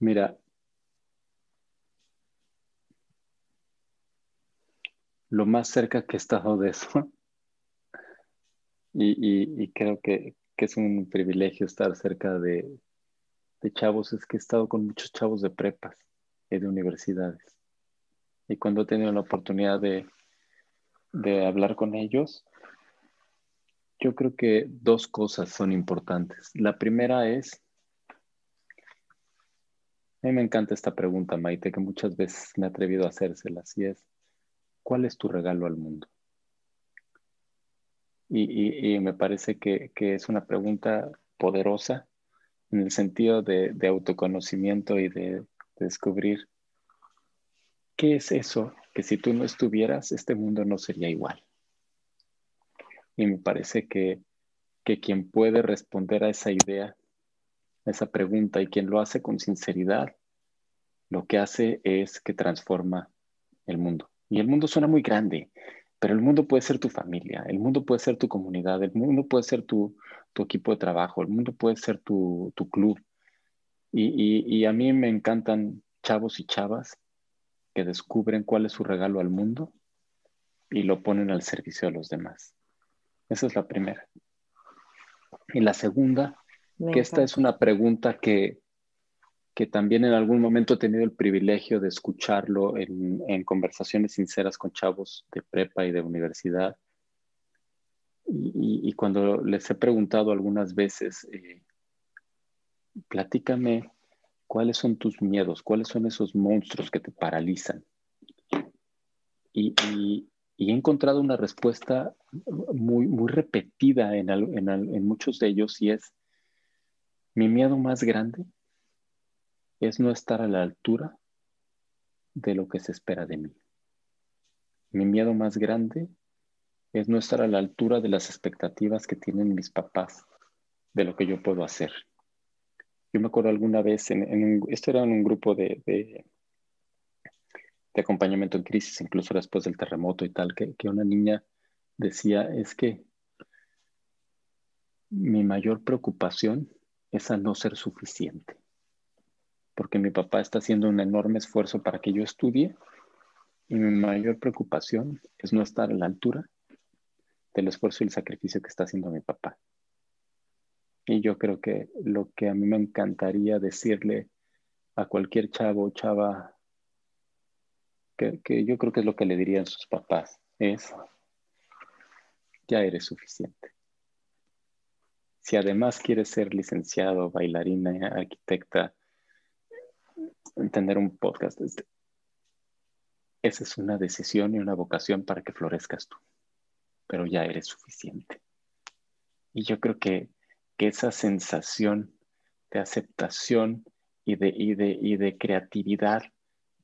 mira, lo más cerca que he estado de eso, y, creo que, es un privilegio estar cerca de, chavos, es que he estado con muchos chavos de prepas y de universidades. Y cuando he tenido la oportunidad de, de hablar con ellos, yo creo que dos cosas son importantes. La primera es, a mí me encanta esta pregunta, Maite, que muchas veces me he atrevido a hacérsela, y es, ¿cuál es tu regalo al mundo? Y, me parece que, es una pregunta poderosa en el sentido de, autoconocimiento y de descubrir qué es eso que si tú no estuvieras, este mundo no sería igual. Y me parece que, quien puede responder a esa idea, esa pregunta, y quien lo hace con sinceridad, lo que hace es que transforma el mundo. Y el mundo suena muy grande, pero el mundo puede ser tu familia, el mundo puede ser tu comunidad, el mundo puede ser tu, equipo de trabajo, el mundo puede ser tu, club. y, a mí me encantan chavos y chavas que descubren cuál es su regalo al mundo y lo ponen al servicio de los demás. Esa es la primera. Y la segunda, que esta es una pregunta que, que también en algún momento he tenido el privilegio de escucharlo en, conversaciones sinceras con chavos de prepa y de universidad. Y, cuando les he preguntado algunas veces, eh, platícame cuáles son tus miedos, cuáles son esos monstruos que te paralizan. Y, y he encontrado una respuesta muy, muy repetida en, en, muchos de ellos y es, mi miedo más grande es no estar a la altura de lo que se espera de mí. Mi miedo más grande es no estar a la altura de las expectativas que tienen mis papás de lo que yo puedo hacer. Yo me acuerdo alguna vez, en, esto era en un grupo de, de acompañamiento en crisis, incluso después del terremoto y tal, que, una niña decía, es que mi mayor preocupación es a no ser suficiente, porque mi papá está haciendo un enorme esfuerzo para que yo estudie y mi mayor preocupación es no estar a la altura del esfuerzo y el sacrificio que está haciendo mi papá. Y yo creo que lo que a mí me encantaría decirle a cualquier chavo o chava que, yo creo que es lo que le dirían sus papás, es, ya eres suficiente. Si además quieres ser licenciado, bailarina, arquitecta, tener un podcast. Este, esa es una decisión y una vocación para que florezcas tú, pero ya eres suficiente. Y yo creo que, que esa sensación de aceptación y de, y de, y de creatividad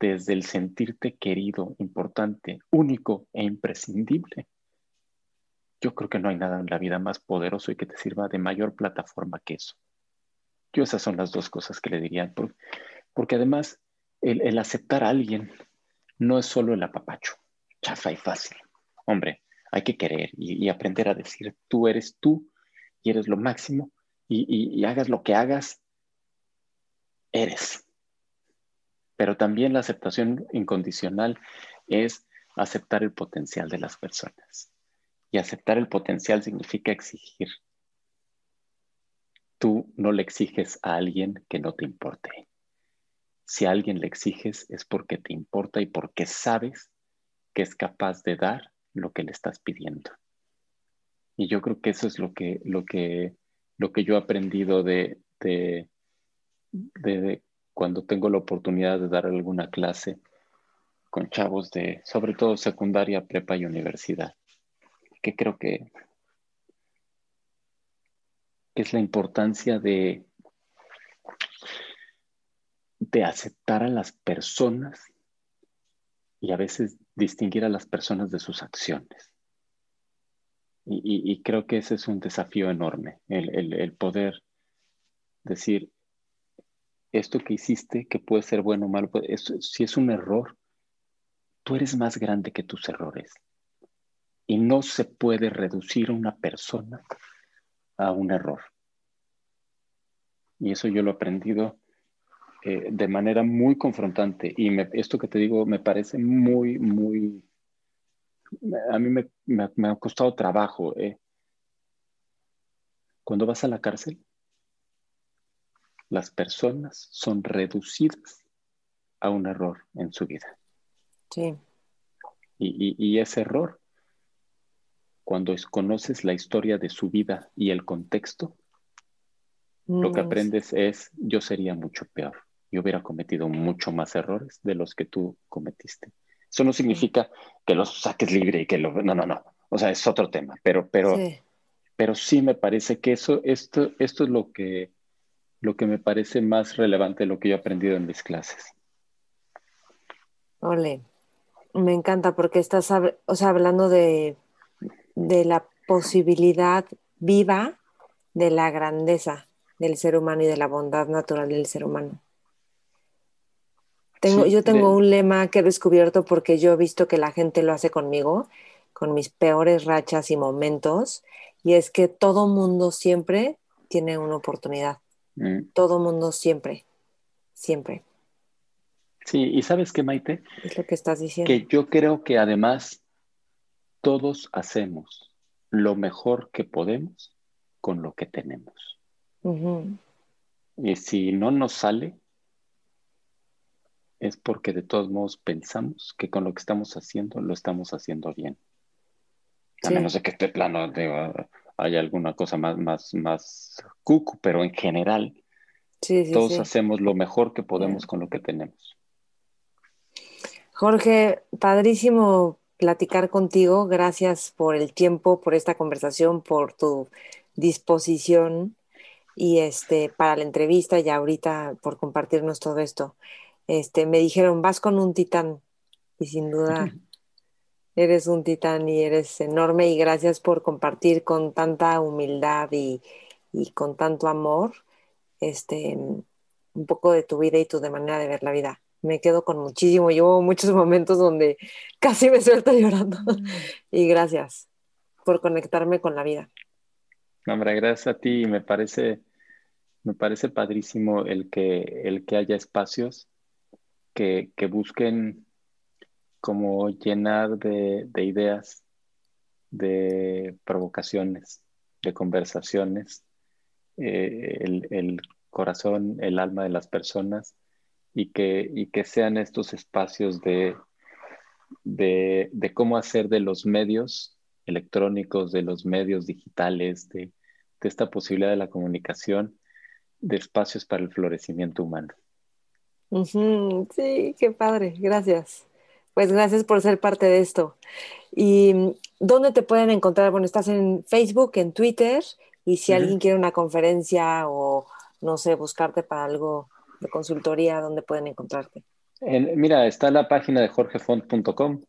desde el sentirte querido, importante, único e imprescindible. Yo creo que no hay nada en la vida más poderoso y que te sirva de mayor plataforma que eso. Yo esas son las dos cosas que le diría, porque además el, aceptar a alguien no es solo el apapacho, chafa y fácil. Hombre, hay que querer y, aprender a decir, tú eres tú y eres lo máximo y hagas lo que hagas, eres. Pero también la aceptación incondicional es aceptar el potencial de las personas. Y aceptar el potencial significa exigir. Tú no le exiges a alguien que no te importe. Si a alguien le exiges es porque te importa y porque sabes que es capaz de dar lo que le estás pidiendo. Y yo creo que eso es lo que, lo que, lo que yo he aprendido de, de, de, cuando tengo la oportunidad de dar alguna clase con chavos de, sobre todo secundaria, prepa y universidad, que creo que es la importancia de, de aceptar a las personas y a veces distinguir a las personas de sus acciones. Y, creo que ese es un desafío enorme, el, el poder decir, esto que hiciste, que puede ser bueno o malo, si es un error, tú eres más grande que tus errores. Y no se puede reducir a una persona a un error. Y eso yo lo he aprendido eh, de manera muy confrontante. Y esto que te digo me parece muy, muy... A mí me, ha costado trabajo. Eh. Cuando vas a la cárcel, las personas son reducidas a un error en su vida. Sí. Y, ese error, cuando conoces la historia de su vida y el contexto, lo que mm. aprendes es, yo sería mucho peor. Yo hubiera cometido mucho más errores de los que tú cometiste. Eso no significa que los saques libre y que lo... No, no, no. O sea, es otro tema. Pero, pero, sí. pero sí me parece que eso, esto, esto es lo que lo que me parece más relevante de lo que yo he aprendido en mis clases. Ole, me encanta porque estás o sea, hablando de, de la posibilidad viva de la grandeza del ser humano y de la bondad natural del ser humano. Tengo, yo tengo un lema que he descubierto porque yo he visto que la gente lo hace conmigo, con mis peores rachas y momentos, y es que todo mundo siempre tiene una oportunidad. Mm. Todo mundo siempre, siempre. Sí, y sabes qué, Maite? Es lo que estás diciendo. Que yo creo que además todos hacemos lo mejor que podemos con lo que tenemos. Y si no nos sale, es porque de todos modos pensamos que con lo que estamos haciendo lo estamos haciendo bien. A menos de que este plano de, hay alguna cosa más, más, más cucu, pero en general todos hacemos lo mejor que podemos con lo que tenemos. Jorge, padrísimo platicar contigo. Gracias por el tiempo, por esta conversación, por tu disposición y este para la entrevista y ahorita por compartirnos todo esto. Este, me dijeron, vas con un titán y sin duda Eres un titán y eres enorme y gracias por compartir con tanta humildad y, con tanto amor este, un poco de tu vida y tu de manera de ver la vida. Me quedo con muchísimo, llevo muchos momentos donde casi me suelto llorando mm. y gracias por conectarme con la vida. Hombre, gracias a ti. Me parece, me parece padrísimo el que, el que haya espacios que, que busquen como llenar de, ideas, de provocaciones, de conversaciones, eh, el, corazón, el alma de las personas y que, y que sean estos espacios de, de, cómo hacer de los medios electrónicos, de los medios digitales, de, esta posibilidad de la comunicación, de espacios para el florecimiento humano. Sí, qué padre, gracias. Pues gracias por ser parte de esto. ¿Y dónde te pueden encontrar? Bueno, estás en Facebook, en Twitter, y si alguien quiere una conferencia o, no sé, buscarte para algo de consultoría, ¿dónde pueden encontrarte? mira, está la página de jorgefont.com.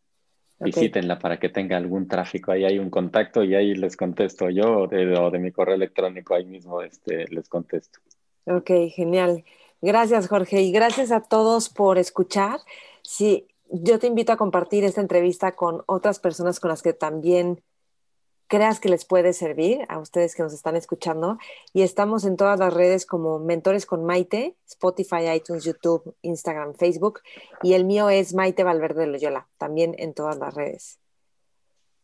Visítenla para que tenga algún tráfico. Ahí hay un contacto y ahí les contesto yo o de, mi correo electrónico, ahí mismo este, les contesto. Ok, genial. Gracias, Jorge, y gracias a todos por escuchar. Sí, yo te invito a compartir esta entrevista con otras personas con las que también creas que les puede servir a ustedes que nos están escuchando. Y estamos en todas las redes como Mentores con Maite, Spotify, iTunes, YouTube, Instagram, Facebook. Y el mío es Maite Valverde Loyola, también en todas las redes.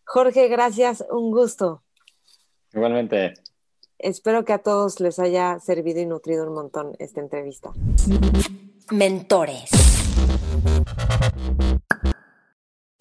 Jorge, gracias, un gusto. Igualmente. Espero que a todos les haya servido y nutrido un montón esta entrevista. Mentores.